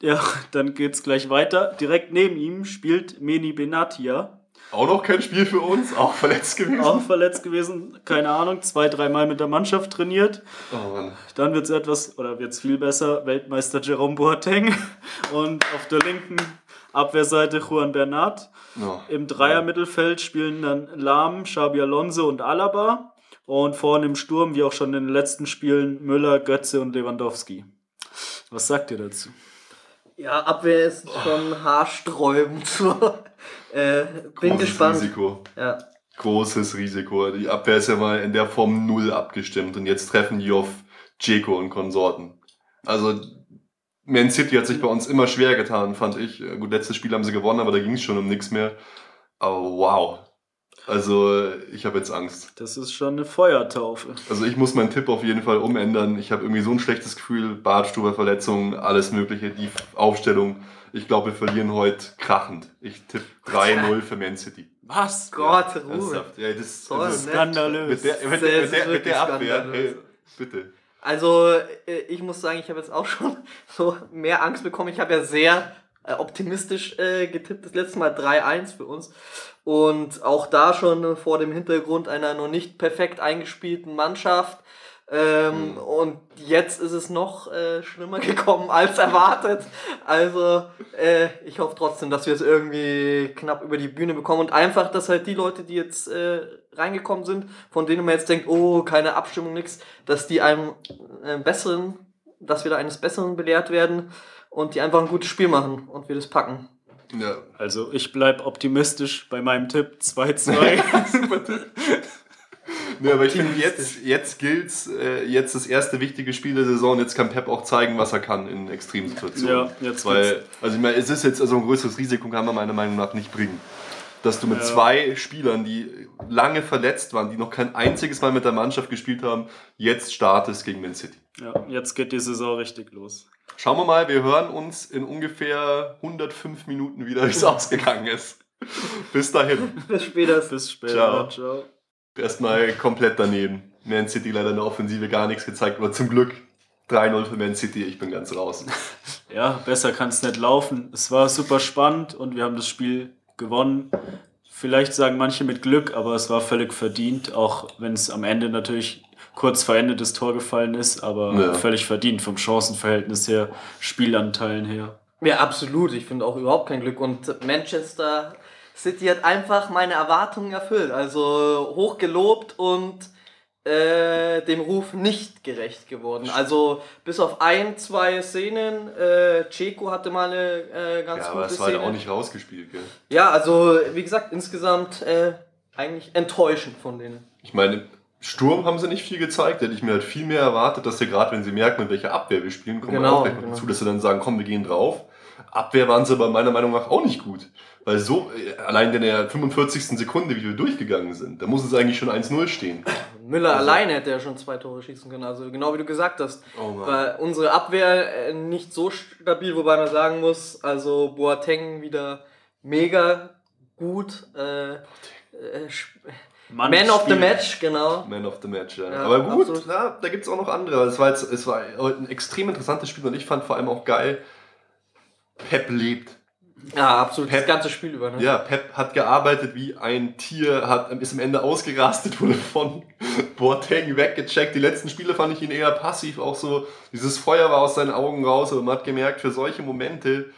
Ja, dann geht's gleich weiter. Direkt neben ihm spielt Meni Benatia. Auch noch kein Spiel für uns. Auch verletzt gewesen. Auch verletzt gewesen, keine Ahnung, zwei, dreimal mit der Mannschaft trainiert. Oh Mann. Dann wird's etwas, oder wird's viel besser, Weltmeister Jerome Boateng. Und auf der linken Abwehrseite Juan Bernat. Oh. Im Dreier-Mittelfeld spielen dann Lahm, Xabi Alonso und Alaba. Und vorne im Sturm, wie auch schon in den letzten Spielen, Müller, Götze und Lewandowski. Was sagt ihr dazu? Ja, Abwehr ist schon haarsträubend. *laughs* Äh, bin Großes gespannt. Risiko. Ja. Großes Risiko. Die Abwehr ist ja mal in der Form null abgestimmt und jetzt treffen die auf Dzeko und Konsorten. Also Man City hat sich bei uns immer schwer getan, fand ich. Gut, letztes Spiel haben sie gewonnen, aber da ging es schon um nichts mehr. Aber wow. Also ich habe jetzt Angst. Das ist schon eine Feuertaufe. Also ich muss meinen Tipp auf jeden Fall umändern. Ich habe irgendwie so ein schlechtes Gefühl. Bartstuber Verletzungen, alles mögliche, die Aufstellung. Ich glaube, wir verlieren heute krachend. Ich tippe 3-0 für Man City. Was? Gott, Ja, Ruhe. Ja, das, das ist. Skandalös. mit der, mit Das der, ist mit der, mit der Abwehr. Hey, bitte. Also, äh, ich muss sagen, ich habe jetzt auch schon *laughs* so mehr Angst bekommen. Ich habe ja sehr äh, optimistisch äh, getippt, das letzte Mal 3-1 für uns. Und auch da schon vor dem Hintergrund einer noch nicht perfekt eingespielten Mannschaft. Ähm, Mhm. Und jetzt ist es noch äh, schlimmer *laughs* gekommen als erwartet. Also, äh, ich hoffe trotzdem, dass wir es irgendwie knapp über die Bühne bekommen und einfach, dass halt die Leute, die jetzt äh, reingekommen sind, von denen man jetzt denkt, oh, keine Abstimmung, nix, dass die einem äh, besseren, dass wir da eines Besseren belehrt werden und die einfach ein gutes Spiel machen und wir das packen. Ja. Also ich bleib optimistisch bei meinem Tipp 2-2. *laughs* *laughs* Nee, aber ich finde, jetzt, jetzt gilt's, äh, jetzt das erste wichtige Spiel der Saison. Jetzt kann Pep auch zeigen, was er kann in Extremsituationen. Ja, jetzt Weil, also ich meine, es ist jetzt also ein größeres Risiko, kann man meiner Meinung nach nicht bringen. Dass du mit Ja. zwei Spielern, die lange verletzt waren, die noch kein einziges Mal mit der Mannschaft gespielt haben, jetzt startest gegen Man City. ja, jetzt geht die Saison richtig los. Schauen wir mal, wir hören uns in ungefähr 105 Minuten wieder, wie es *laughs* ausgegangen ist. Bis dahin. Bis später. Bis später. Ciao. Ciao. Erstmal komplett daneben. Man City leider in der Offensive gar nichts gezeigt, aber zum Glück 3-0 für Man City, ich bin ganz raus. *laughs* Ja, besser kann es nicht laufen. Es war super spannend und wir haben das Spiel gewonnen. Vielleicht sagen manche mit Glück, aber es war völlig verdient, auch wenn es am Ende natürlich kurz vor Ende das Tor gefallen ist, aber Ja. völlig verdient vom Chancenverhältnis her, Spielanteilen her. Ja, absolut. Ich finde auch überhaupt kein Glück. Und Manchester City hat einfach meine Erwartungen erfüllt. Also hoch gelobt und äh, dem Ruf nicht gerecht geworden. Also bis auf ein, zwei Szenen. Äh, Ceco hatte mal eine äh, ganz Ja, gute aber es war Szene. halt auch nicht rausgespielt, gell? Ja, also wie gesagt, insgesamt äh, eigentlich enttäuschend von denen. Ich meine, Sturm haben sie nicht viel gezeigt, hätte ich mir halt viel mehr erwartet, dass sie gerade, wenn sie merken, mit welcher Abwehr wir spielen, kommen Genau, wir auch gleich genau. dazu, dass sie dann sagen, komm, wir gehen drauf. Abwehr waren sie aber meiner Meinung nach auch nicht gut. Weil so, äh, allein in der 45. Sekunde, wie wir durchgegangen sind, da muss es eigentlich schon 1-0 stehen. Müller Also- alleine hätte ja schon zwei Tore schießen können. Also genau wie du gesagt hast. Oh. Weil unsere Abwehr äh, nicht so stabil, wobei man sagen muss, also Boateng wieder mega gut. Äh, äh, Mann Man of the. Match, genau. Man of the Match, ja. Ja, Aber gut, ja, da gibt es auch noch andere. Es war, jetzt, es war heute ein extrem interessantes Spiel und ich fand vor allem auch geil, Pep lebt. Ja, absolut. Pep- das ganze Spiel über. Ne? Ja, Pep hat gearbeitet wie ein Tier, hat, ist am Ende ausgerastet, *laughs* wurde von Boateng weggecheckt. Die letzten Spiele fand ich ihn eher passiv, auch so, dieses Feuer war aus seinen Augen raus, aber man hat gemerkt, für solche Momente,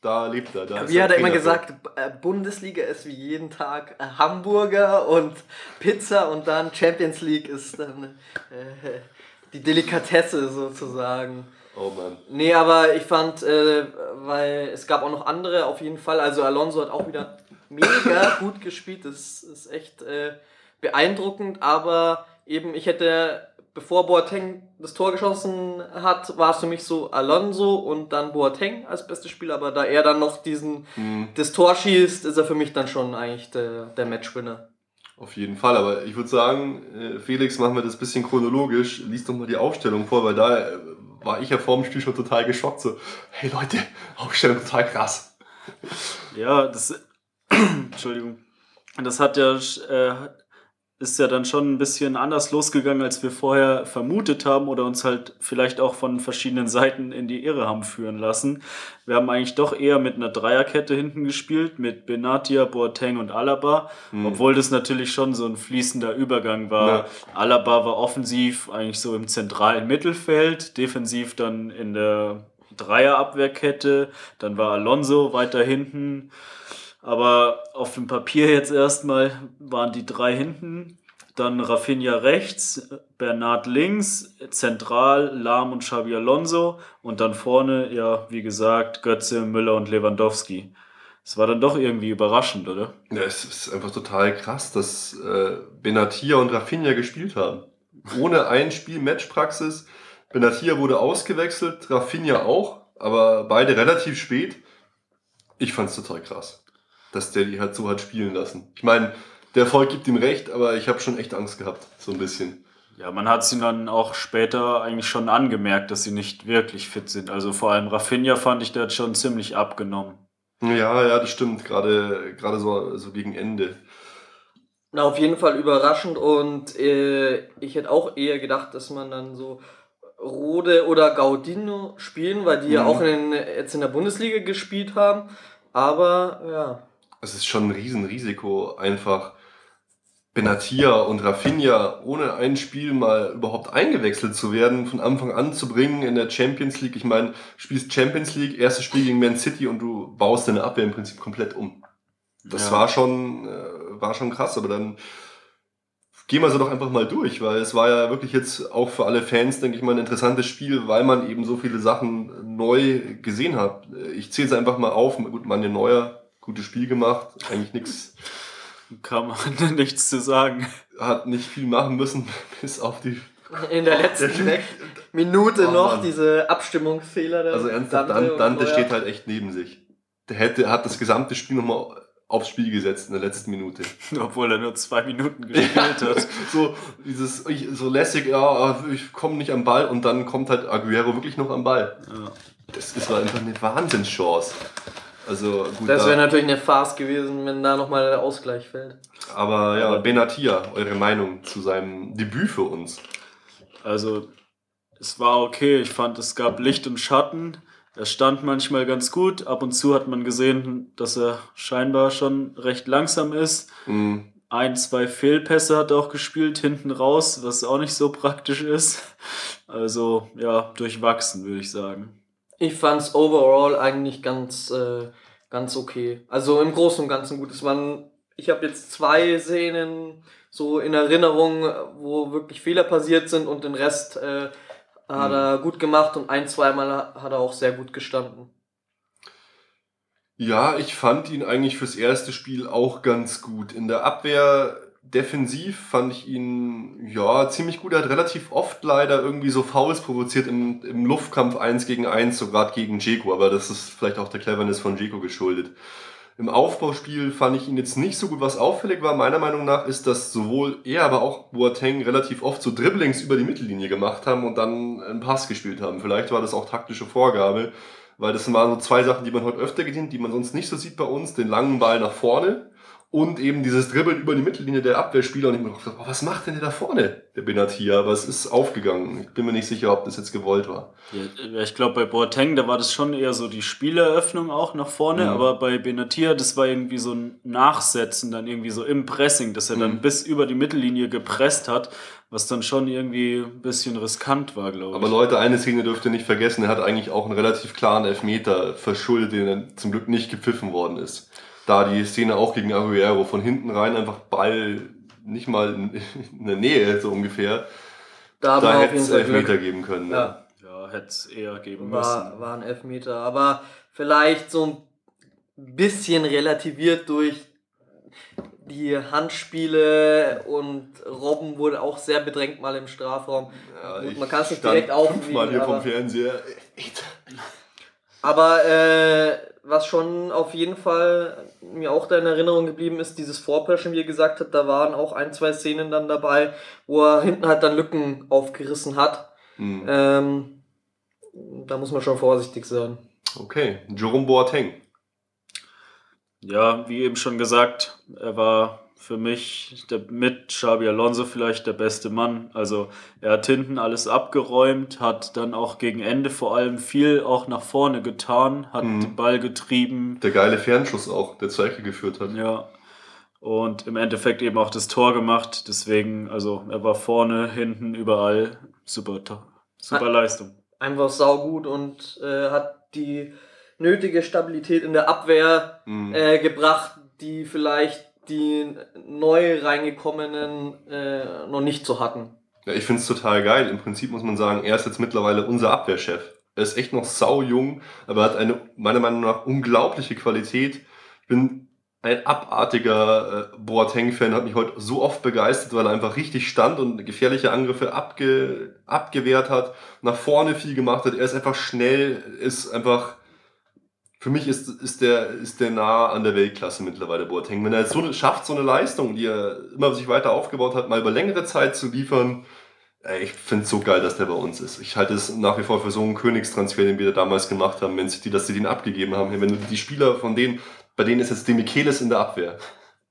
da lebt er. Da Wie hat er immer gesagt, äh, Bundesliga ist wie jeden Tag äh, Hamburger und Pizza und dann Champions League ist dann äh, *laughs* die Delikatesse sozusagen. Oh Mann. Nee, aber ich fand, äh, weil es gab auch noch andere auf jeden Fall. Also Alonso hat auch wieder mega *laughs* gut gespielt. Das ist echt äh, beeindruckend. Aber eben, ich hätte bevor Boateng das Tor geschossen hat, war es für mich so Alonso und dann Boateng als bester Spieler, aber da er dann noch diesen, Mhm. das Tor schießt, ist er für mich dann schon eigentlich der, der Matchwinner. Auf jeden Fall, aber ich würde sagen, äh, Felix, machen wir das ein bisschen chronologisch. Lies doch mal die Aufstellung vor, weil da äh, war ich ja vor dem Spiel schon total geschockt. So, hey Leute, Aufstellung total krass. Ja, das. *clears throat* Entschuldigung. Das hat ja. Äh, ist ja dann schon ein bisschen anders losgegangen, als wir vorher vermutet haben oder uns halt vielleicht auch von verschiedenen Seiten in die Irre haben führen lassen. Wir haben eigentlich doch eher mit einer Dreierkette hinten gespielt, mit Benatia, Boateng und Alaba, obwohl das natürlich schon so ein fließender Übergang war. Ja. Alaba war offensiv eigentlich so im zentralen Mittelfeld, defensiv dann in der Dreierabwehrkette, dann war Alonso weiter hinten. Aber auf dem Papier jetzt erstmal waren die drei hinten, dann Rafinha rechts, Bernard links, zentral Lahm und Xabi Alonso und dann vorne, ja, wie gesagt, Götze, Müller und Lewandowski. Es war dann doch irgendwie überraschend, oder? Ja, es ist einfach total krass, dass äh, Benatia und Rafinha gespielt haben. Ohne ein Spiel Matchpraxis. Benatia wurde ausgewechselt, Rafinha auch, aber beide relativ spät. Ich fand's total krass, dass der die halt so hat spielen lassen. Ich meine, der Erfolg gibt ihm recht, aber ich habe schon echt Angst gehabt, so ein bisschen. Ja, man hat sie dann auch später eigentlich schon angemerkt, dass sie nicht wirklich fit sind. Also vor allem Rafinha fand ich, der hat schon ziemlich abgenommen. Ja, ja, das stimmt, gerade gerade so, so gegen Ende. Na, auf jeden Fall überraschend und äh, ich hätte auch eher gedacht, dass man dann so Rode oder Gaudino spielen, weil die ja Mhm. auch in, jetzt in der Bundesliga gespielt haben. Aber ja, Es ist schon ein Riesenrisiko, einfach Benatia und Rafinha ohne ein Spiel mal überhaupt eingewechselt zu werden, von Anfang an zu bringen in der Champions League. Ich meine, spielst Champions League, erstes Spiel gegen Man City und du baust deine Abwehr im Prinzip komplett um. Das Ja. war schon, äh, war schon krass, aber dann gehen wir so doch einfach mal durch, weil es war ja wirklich jetzt auch für alle Fans, denke ich mal, ein interessantes Spiel, weil man eben so viele Sachen neu gesehen hat. Ich zähle es einfach mal auf. Gut, Manuel Neuer, gutes Spiel gemacht, eigentlich nichts, *laughs* Kann man *laughs* nichts zu sagen. hat nicht viel machen müssen, *laughs* bis auf die. in der letzten Direkt- Minute Oh, noch Mann. diese Abstimmungsfehler. der Also ernsthaft, Dante, Dante steht halt echt neben sich. Der hätte, hat das gesamte Spiel nochmal aufs Spiel gesetzt in der letzten Minute. Obwohl er nur zwei Minuten gespielt hat. so dieses ich, so lässig, ja, ich komme nicht am Ball und dann kommt halt Aguero wirklich noch am Ball. Ja. Das ist einfach eine Wahnsinnschance. Also gut, Das da- wäre natürlich eine Farce gewesen, wenn da nochmal der Ausgleich fällt. aber ja, Benatia, eure Meinung zu seinem Debüt für uns? Also, es war okay. Ich fand, es gab Licht und Schatten. Er stand manchmal ganz gut. Ab und zu hat man gesehen, dass er scheinbar schon recht langsam ist. Mhm. Ein, zwei Fehlpässe hat er auch gespielt, hinten raus, was auch nicht so praktisch ist. Also, ja, durchwachsen, würde ich sagen. Ich fand's overall eigentlich ganz, äh, ganz okay. Also im Großen und Ganzen gut. Es waren, ich habe jetzt zwei Szenen so in Erinnerung, wo wirklich Fehler passiert sind und den Rest äh, hat Mhm. er gut gemacht und ein, zweimal hat er auch sehr gut gestanden. Ja, ich fand ihn eigentlich fürs erste Spiel auch ganz gut. In der Abwehr defensiv fand ich ihn ja ziemlich gut. Er hat relativ oft leider irgendwie so Fouls provoziert im, im Luftkampf 1 gegen 1, so gerade gegen Jeko, aber das ist vielleicht auch der Cleverness von Jeko geschuldet. Im Aufbauspiel fand ich ihn jetzt nicht so gut. Was auffällig war, meiner Meinung nach, ist, dass sowohl er, aber auch Boateng relativ oft so Dribblings über die Mittellinie gemacht haben und dann einen Pass gespielt haben. Vielleicht war das auch taktische Vorgabe, weil das waren so zwei Sachen, die man heute öfter gesehen, die man sonst nicht so sieht bei uns. Den langen Ball nach vorne und eben dieses Dribbeln über die Mittellinie der Abwehrspieler. Und ich mir gedacht, oh, was macht denn der da vorne, der Benatia? Aber es ist aufgegangen. Ich bin mir nicht sicher, ob das jetzt gewollt war. Ja, ich glaube, bei Boateng, da war das schon eher so die Spieleröffnung auch nach vorne, Mhm. aber bei Benatia, das war irgendwie so ein Nachsetzen, dann irgendwie so im Pressing, dass er dann Mhm. bis über die Mittellinie gepresst hat, was dann schon irgendwie ein bisschen riskant war, glaube ich. Aber Leute, eine Szene dürft ihr nicht vergessen, er hat eigentlich auch einen relativ klaren Elfmeter verschuldet, den dann zum Glück nicht gepfiffen worden ist. Da die Szene auch gegen Aguero von hinten rein einfach Ball nicht mal in, *laughs* der Nähe, so ungefähr. Da, Da hätte es Elfmeter Glück. geben können. ne? Ja. ja, hätte es eher geben War, müssen. war ein Elfmeter. Aber vielleicht so ein bisschen relativiert durch die Handspiele und Robben wurde auch sehr bedrängt mal im Strafraum. Ja, Gut, man kann es nicht direkt aufwiegen. fünfmal hier vom aber- Fernseher. Aber äh, was schon auf jeden Fall mir auch da in Erinnerung geblieben ist, dieses Vorpreschen, wie ihr gesagt habt, da waren auch ein, zwei Szenen dann dabei, wo er hinten halt dann Lücken aufgerissen hat. Hm. Ähm, da muss man schon vorsichtig sein. Okay, Jerome Boateng. Ja, wie eben schon gesagt, er war für mich der, mit Xabi Alonso vielleicht der beste Mann. Also er hat hinten alles abgeräumt, hat dann auch gegen Ende vor allem viel auch nach vorne getan, hat Mhm. den Ball getrieben. Der geile Fernschuss auch, der zur Ecke geführt hat. Ja. Und im Endeffekt eben auch das Tor gemacht. Deswegen, also er war vorne, hinten, überall. Super, super Leistung. Einfach saugut und äh, hat die nötige Stabilität in der Abwehr Hm. äh, gebracht, die vielleicht die neu reingekommenen äh, noch nicht so hatten. Ja, ich finde es total geil. Im Prinzip muss man sagen, er ist jetzt mittlerweile unser Abwehrchef. Er ist echt noch sau jung, aber hat eine meiner Meinung nach unglaubliche Qualität. Ich bin ein abartiger äh, Boateng-Fan, hat mich heute so oft begeistert, weil er einfach richtig stand und gefährliche Angriffe abge abgewehrt hat, nach vorne viel gemacht hat. Er ist einfach schnell, ist einfach für mich ist, ist, der, ist der nah an der Weltklasse mittlerweile, Boateng. Wenn er jetzt so schafft, so eine Leistung, die er immer sich weiter aufgebaut hat, mal über längere Zeit zu liefern, ey, ich finde es so geil, dass der bei uns ist. Ich halte es nach wie vor für so einen Königstransfer, den wir damals gemacht haben, wenn sie die, dass sie den abgegeben haben. Wenn du die Spieler von denen, bei denen ist jetzt Demichelis in der Abwehr.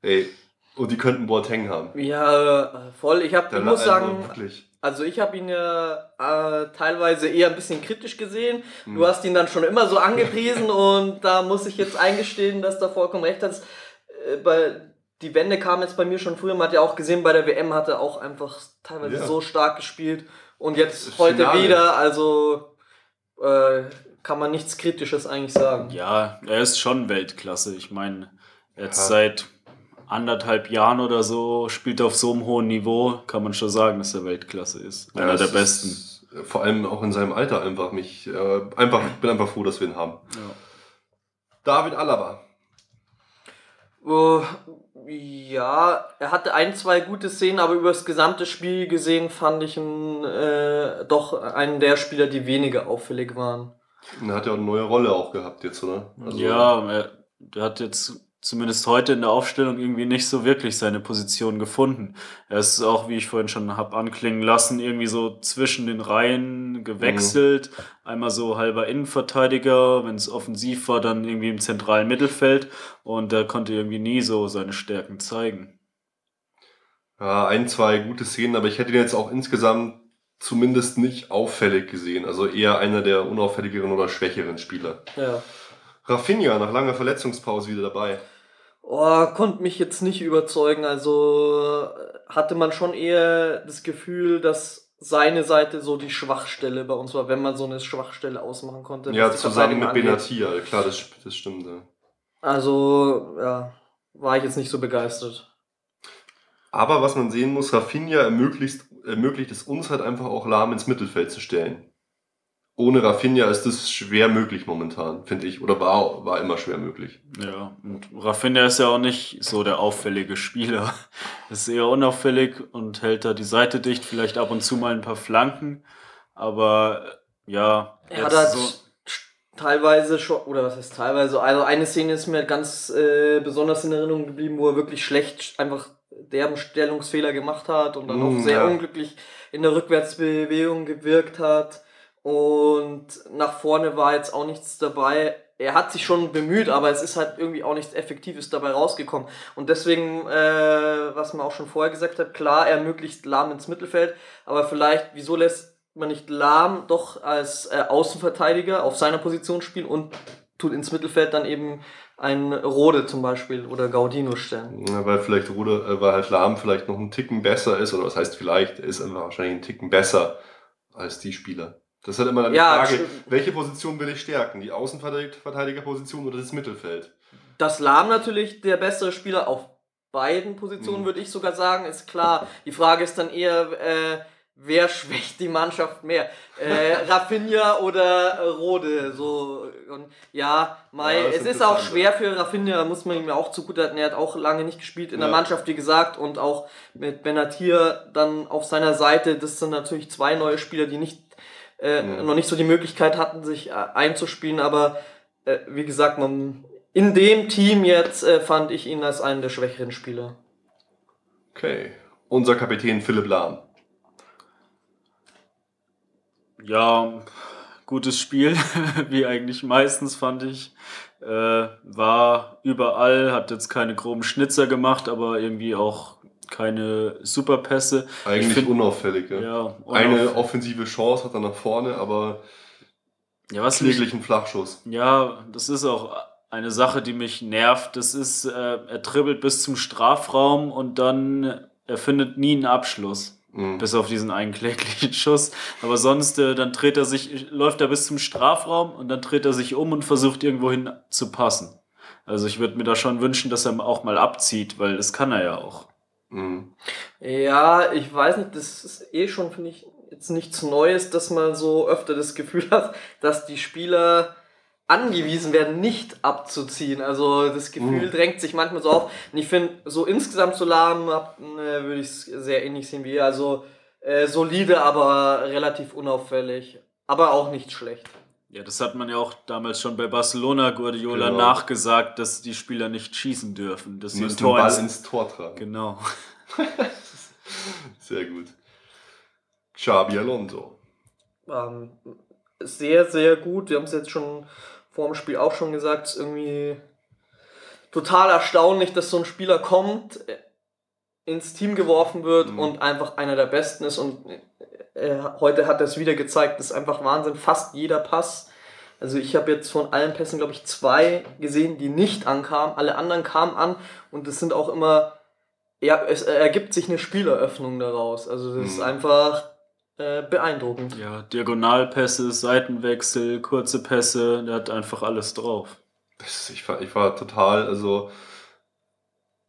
Ey, und die könnten Boateng haben. Ja, voll. Ich, hab, ich muss also sagen, Wirklich. Also ich habe ihn ja äh, teilweise eher ein bisschen kritisch gesehen. Hm. Du hast ihn dann schon immer so angepriesen *laughs* und da muss ich jetzt eingestehen, dass du vollkommen recht hast. Äh, bei, die Wende kam jetzt bei mir schon früher. Man hat ja auch gesehen, bei der WM hat er auch einfach teilweise Ja. so stark gespielt. Und jetzt heute Finale. wieder, also äh, kann man nichts Kritisches eigentlich sagen. Ja, er ist schon Weltklasse. Ich meine, jetzt Ja. seit anderthalb Jahren oder so spielt er auf so einem hohen Niveau, kann man schon sagen, dass er Weltklasse ist. Einer Ja, der es besten. ist, Vor allem auch in seinem Alter einfach mich. Äh, einfach, ich bin einfach froh, dass wir ihn haben. Ja. David Alaba. Uh, ja, er hatte ein, zwei gute Szenen, aber über das gesamte Spiel gesehen fand ich ihn äh, doch einen der Spieler, die weniger auffällig waren. Und er hat ja auch eine neue Rolle auch gehabt jetzt, oder? Also, ja, er, der hat jetzt zumindest heute in der Aufstellung irgendwie nicht so wirklich seine Position gefunden. Er ist auch, wie ich vorhin schon habe anklingen lassen, irgendwie so zwischen den Reihen gewechselt. Einmal so halber Innenverteidiger, wenn es offensiv war, dann irgendwie im zentralen Mittelfeld. Und er konnte irgendwie nie so seine Stärken zeigen. Ja, ein, zwei gute Szenen, aber ich hätte ihn jetzt auch insgesamt zumindest nicht auffällig gesehen. Also eher einer der unauffälligeren oder schwächeren Spieler. Ja. Rafinha nach langer Verletzungspause wieder dabei. Oh, konnte mich jetzt nicht überzeugen. Also äh, hatte man schon eher das Gefühl, dass seine Seite so die Schwachstelle bei uns war, wenn man so eine Schwachstelle ausmachen konnte. Ja, zusammen mit angeht. Benatia. Klar, das, das stimmt. Ja. Also, ja, war ich jetzt nicht so begeistert. Aber was man sehen muss, Rafinha ermöglicht, ermöglicht es uns halt einfach auch Lahm ins Mittelfeld zu stellen. Ohne Rafinha ist das schwer möglich momentan, finde ich. Oder war, war immer schwer möglich. Ja, und Rafinha ist ja auch nicht so der auffällige Spieler. *laughs* Ist eher unauffällig und hält da die Seite dicht, vielleicht ab und zu mal ein paar Flanken. Aber ja, Er hat halt so, teilweise schon, oder was heißt teilweise, also eine Szene ist mir ganz äh, besonders in Erinnerung geblieben, wo er wirklich schlecht einfach derben Stellungsfehler gemacht hat und dann Mm, auch sehr ja. unglücklich in der Rückwärtsbewegung gewirkt hat. Und nach vorne war jetzt auch nichts dabei. Er hat sich schon bemüht, aber es ist halt irgendwie auch nichts Effektives dabei rausgekommen. Und deswegen, äh, was man auch schon vorher gesagt hat, klar, er ermöglicht Lahm ins Mittelfeld, aber vielleicht, wieso lässt man nicht Lahm doch als äh, Außenverteidiger auf seiner Position spielen und tut ins Mittelfeld dann eben einen Rode zum Beispiel oder Gaudino stellen. Ja, weil vielleicht Ruder, äh, weil halt Lahm vielleicht noch einen Ticken besser ist, oder was heißt vielleicht, ist einfach wahrscheinlich einen Ticken besser als die Spieler. Das ist halt immer dann die Ja, Frage, welche Position will ich stärken? Die Außenverteidigerposition oder das Mittelfeld? Dass Lahm natürlich der bessere Spieler auf beiden Positionen, Mhm. würde ich sogar sagen, ist klar. Die Frage ist dann eher, äh, wer schwächt die Mannschaft mehr? Äh, *laughs* Rafinha oder Rode? So, und ja, Mai, Ja, das es ist auch schwer für Rafinha, muss man ihm ja auch zugutehalten. Er hat auch lange nicht gespielt in der Ja. Mannschaft, wie gesagt, und auch mit Benatir dann auf seiner Seite. Das sind natürlich zwei neue Spieler, die nicht äh, Mhm. noch nicht so die Möglichkeit hatten, sich äh, einzuspielen, aber äh, wie gesagt, man, in dem Team jetzt äh, fand ich ihn als einen der schwächeren Spieler. Okay. Unser Kapitän Philipp Lahm. Ja, gutes Spiel, *laughs* wie eigentlich meistens fand ich. Äh, war überall, hat jetzt keine groben Schnitzer gemacht, aber irgendwie auch keine Superpässe. Eigentlich Ich find- unauffällig. Ja. Ja, Eine unauf- offensive Chance hat er nach vorne, aber ja, was mich, kläglichen Flachschuss. ja, das ist auch eine Sache, die mich nervt. Das ist, äh, er dribbelt bis zum Strafraum und dann er findet nie einen Abschluss. Mhm. Bis auf diesen einen kläglichen Schuss. Aber sonst, äh, dann dreht er sich, läuft er bis zum Strafraum und dann dreht er sich um und versucht irgendwohin zu passen. Also ich würde mir da schon wünschen, dass er auch mal abzieht, weil das kann er ja auch. Mhm. Ja, ich weiß nicht, das ist eh schon, finde ich, jetzt nichts Neues, dass man so öfter das Gefühl *laughs* hat, dass die Spieler angewiesen werden, nicht abzuziehen. Also das Gefühl Mhm. drängt sich manchmal so auf. Und ich finde, so insgesamt so lahm äh, würde ich es sehr ähnlich sehen wie ihr. Also äh, solide, aber relativ unauffällig. Aber auch nicht schlecht. Ja, das hat man ja auch damals schon bei Barcelona Guardiola Genau. nachgesagt, dass die Spieler nicht schießen dürfen. Dass Sie müssen den Tor Ball ins, Tor tragen. Genau. *laughs* Sehr gut. Xabi Alonso. Ähm, sehr, sehr gut. Wir haben es jetzt schon vor dem Spiel auch schon gesagt, es ist irgendwie total erstaunlich, dass so ein Spieler kommt, ins Team geworfen wird Mhm. und einfach einer der Besten ist. Und äh, heute hat er es wieder gezeigt, das ist einfach Wahnsinn. Fast jeder Pass. Also ich habe jetzt von allen Pässen, glaube ich, zwei gesehen, die nicht ankamen. Alle anderen kamen an und es sind auch immer, ja, es ergibt sich eine Spieleröffnung daraus. Also das ist Mhm. einfach äh, beeindruckend. Ja, Diagonalpässe, Seitenwechsel, kurze Pässe, der hat einfach alles drauf. Ich, war, ich war total, also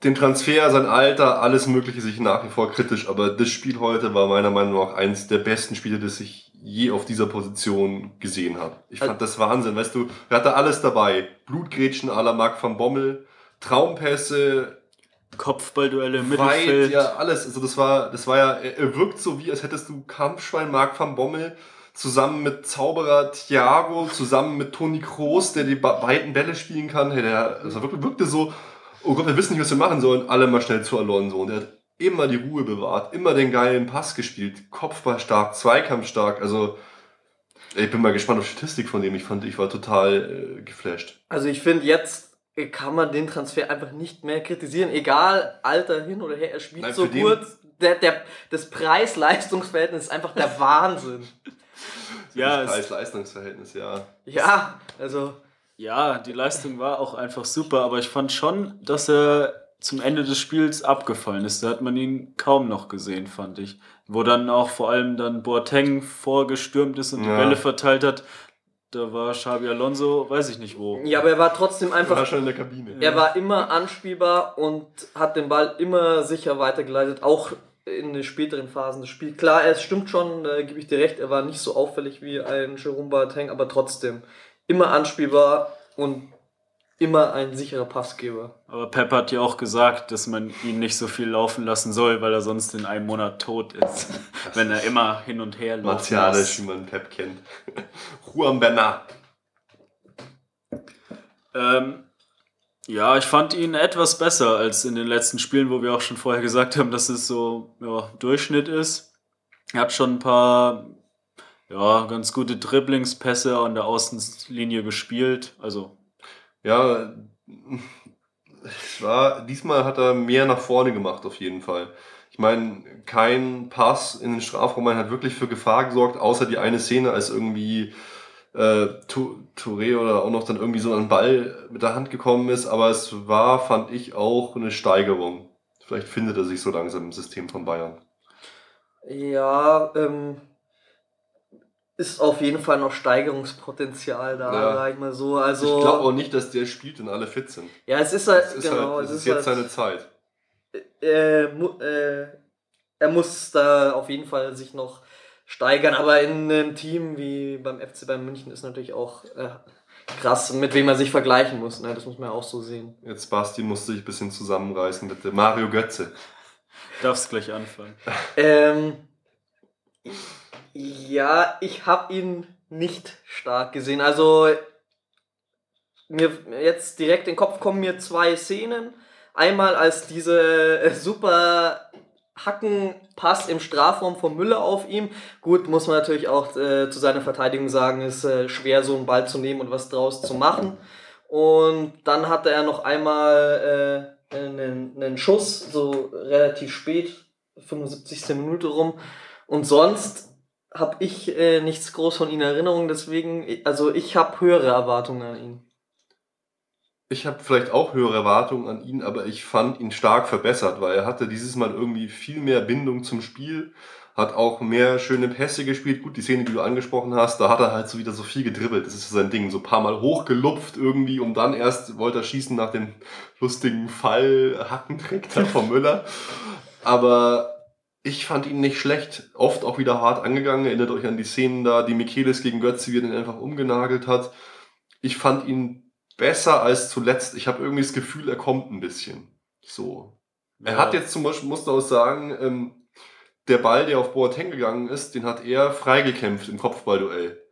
den Transfer, sein Alter, alles Mögliche sich nach wie vor kritisch, aber das Spiel heute war meiner Meinung nach eins der besten Spiele, das ich je auf dieser Position gesehen habe. Ich fand das Wahnsinn, weißt du, er hatte alles dabei. Blutgrätschen à la Marc van Bommel, Traumpässe, Kopfballduelle im weit, Mittelfeld. ja, alles. Also das war, das war ja, er, wirkt so wie, als hättest du Kampfschwein Marc van Bommel zusammen mit Zauberer Thiago, zusammen mit Toni Kroos, der die beiden Bälle spielen kann. Hey, der also wirklich wirkte so, oh Gott, wir wissen nicht, was wir machen sollen. Alle mal schnell zu Alonso. Und der hat immer die Ruhe bewahrt, immer den geilen Pass gespielt, Kopfball stark, Zweikampf stark. Also ich bin mal gespannt auf die Statistik von dem. Ich fand, ich war total äh, geflasht. Also ich finde, jetzt kann man den Transfer einfach nicht mehr kritisieren. Egal, Alter hin oder her, er spielt Nein, so gut. Der, der, das Preis-Leistungs-Verhältnis ist einfach der *laughs* Wahnsinn. Ja, das Preis-Leistungs-Verhältnis, ja. Ja, also Ja, die Leistung war auch einfach super, aber ich fand schon, dass er zum Ende des Spiels abgefallen ist. Da hat man ihn kaum noch gesehen, fand ich. Wo dann auch vor allem dann Boateng vorgestürmt ist und die Ja. Bälle verteilt hat. Da war Xabi Alonso, weiß ich nicht wo. ja, aber er war trotzdem Ich war einfach. schon in der Kabine. Er war immer anspielbar und hat den Ball immer sicher weitergeleitet, auch in den späteren Phasen des Spiels. Klar, es stimmt schon, da gebe ich dir recht, er war nicht so auffällig wie ein Jerome Boateng, aber trotzdem immer anspielbar und immer ein sicherer Passgeber. Aber Pep hat ja auch gesagt, dass man ihn nicht so viel laufen lassen soll, weil er sonst in einem Monat tot ist. wenn er immer hin und her läuft. Martialisch, wie man Pep kennt. *laughs* Juan Bernat. Ähm, ja, ich fand ihn etwas besser als in den letzten Spielen, wo wir auch schon vorher gesagt haben, dass es so ja, Durchschnitt ist. Er hat schon ein paar ja, ganz gute Dribblingspässe an der Außenlinie gespielt. Also, Ja, es war, diesmal hat er mehr nach vorne gemacht, auf jeden Fall. Ich meine, kein Pass in den Strafraum hat wirklich für Gefahr gesorgt, außer die eine Szene, als irgendwie äh, Touré oder auch noch dann irgendwie so ein Ball mit der Hand gekommen ist. Aber es war, fand ich, auch eine Steigerung. Vielleicht findet er sich so langsam im System von Bayern. Ja, ähm, ist auf jeden Fall noch Steigerungspotenzial da, Ja. sag ich mal so. Also, ich glaube auch nicht, dass der spielt und alle fit sind. ja, es ist halt, Es ist, genau, halt, es es ist jetzt halt, seine Zeit. äh, mu- äh, er muss da auf jeden Fall sich noch steigern, aber in einem Team wie beim FC Bayern München ist natürlich auch äh, krass, mit wem man sich vergleichen muss. Ne? Das muss man auch so sehen. Jetzt Basti musste sich ein bisschen zusammenreißen, bitte. Mario Götze. Darfst gleich anfangen. Ähm, ja, ich habe ihn nicht stark gesehen. Also mir jetzt direkt in den Kopf kommen mir zwei Szenen. Einmal als diese äh, super Hackenpass im Strafraum von Müller auf ihm. Gut, muss man natürlich auch äh, zu seiner Verteidigung sagen, ist äh, schwer so einen Ball zu nehmen und was draus zu machen. Und dann hatte er noch einmal äh, einen, einen Schuss, so relativ spät, 75. Minute rum. Und sonst habe ich äh, nichts groß von ihm in Erinnerung, deswegen, also ich habe höhere Erwartungen an ihn. Ich habe vielleicht auch höhere Erwartungen an ihn, aber ich fand ihn stark verbessert, weil er hatte dieses Mal irgendwie viel mehr Bindung zum Spiel, hat auch mehr schöne Pässe gespielt. Gut, die Szene, die du angesprochen hast, da hat er halt so wieder so viel gedribbelt. Das ist sein Ding, so ein paar Mal hochgelupft irgendwie, um dann erst wollte er schießen nach dem lustigen Fall Hackentrick da *laughs* von Müller. Aber ich fand ihn nicht schlecht, oft auch wieder hart angegangen. Erinnert euch an die Szenen da, die Michelis gegen Götze, wie er den einfach umgenagelt hat. Ich fand ihn besser als zuletzt. Ich habe irgendwie das Gefühl, er kommt ein bisschen. So. Er hat jetzt zum Beispiel, musste auch sagen, ähm, der Ball, der auf Boateng gegangen ist, den hat er freigekämpft im Kopfballduell.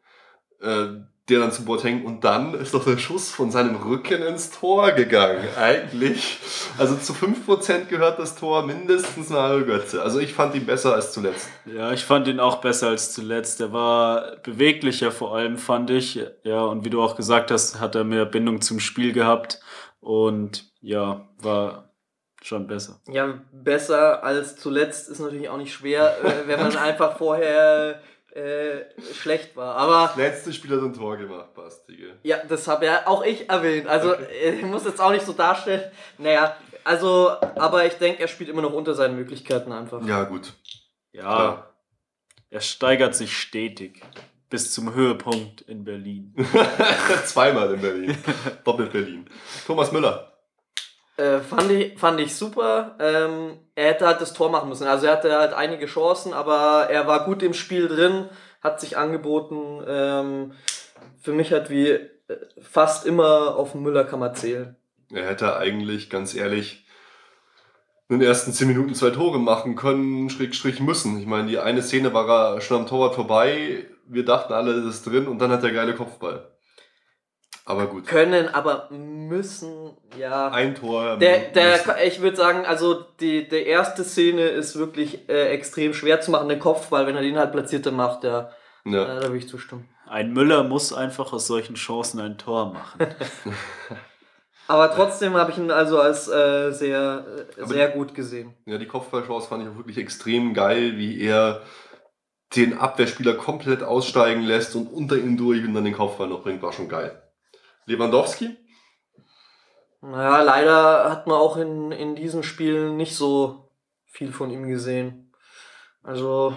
Äh, der dann zu Boateng und dann ist doch der Schuss von seinem Rücken ins Tor gegangen. Eigentlich. Also zu 5% gehört das Tor mindestens Mario Götze. Also ich fand ihn besser als zuletzt. Ja, ich fand ihn auch besser als zuletzt. Der war beweglicher vor allem, fand ich. Ja, und wie du auch gesagt hast, hat er mehr Bindung zum Spiel gehabt und ja, war schon besser. Ja, besser als zuletzt ist natürlich auch nicht schwer, äh, wenn man *laughs* einfach vorher äh, schlecht war. Aber letzte Spiel hat ein Tor gemacht, Bastige. Ja, das habe ja auch ich erwähnt. Also okay. Äh, ich muss jetzt auch nicht so darstellen. Naja, also, aber ich denke, er spielt immer noch unter seinen Möglichkeiten einfach. Ja, gut. Ja. Klar. Er steigert sich stetig. Bis zum Höhepunkt in Berlin. *laughs* Zweimal in Berlin. Doppelt Berlin. Thomas Müller. Äh, fand, ich, fand ich super. Ähm, er hätte halt das Tor machen müssen. Also er hatte halt einige Chancen, aber er war gut im Spiel drin, hat sich angeboten. Ähm, für mich halt wie äh, fast immer auf Müller kann man zählen. Er hätte eigentlich, ganz ehrlich, in den ersten 10 Minuten zwei Tore machen können, schräg, schräg müssen. Ich meine, die eine Szene war er schon am Torwart vorbei. Wir dachten alle, es ist drin und dann hat er geile Kopfball. Aber gut. Können, aber müssen, ja. Ein Tor. Der, der, ich würde sagen, also die, die erste Szene ist wirklich äh, extrem schwer zu machen, der Kopfball, wenn er den halt platziert, dann macht der. Ja. Äh, da würde ich zustimmen. Ein Müller muss einfach aus solchen Chancen ein Tor machen. *laughs* aber trotzdem habe ich ihn also als äh, sehr, sehr die, gut gesehen. Ja, die Kopfballchance fand ich auch wirklich extrem geil, wie er den Abwehrspieler komplett aussteigen lässt und unter ihm durch und dann den Kopfball noch bringt, war schon geil. Lewandowski? Naja, leider hat man auch in, in diesen Spielen nicht so viel von ihm gesehen. Also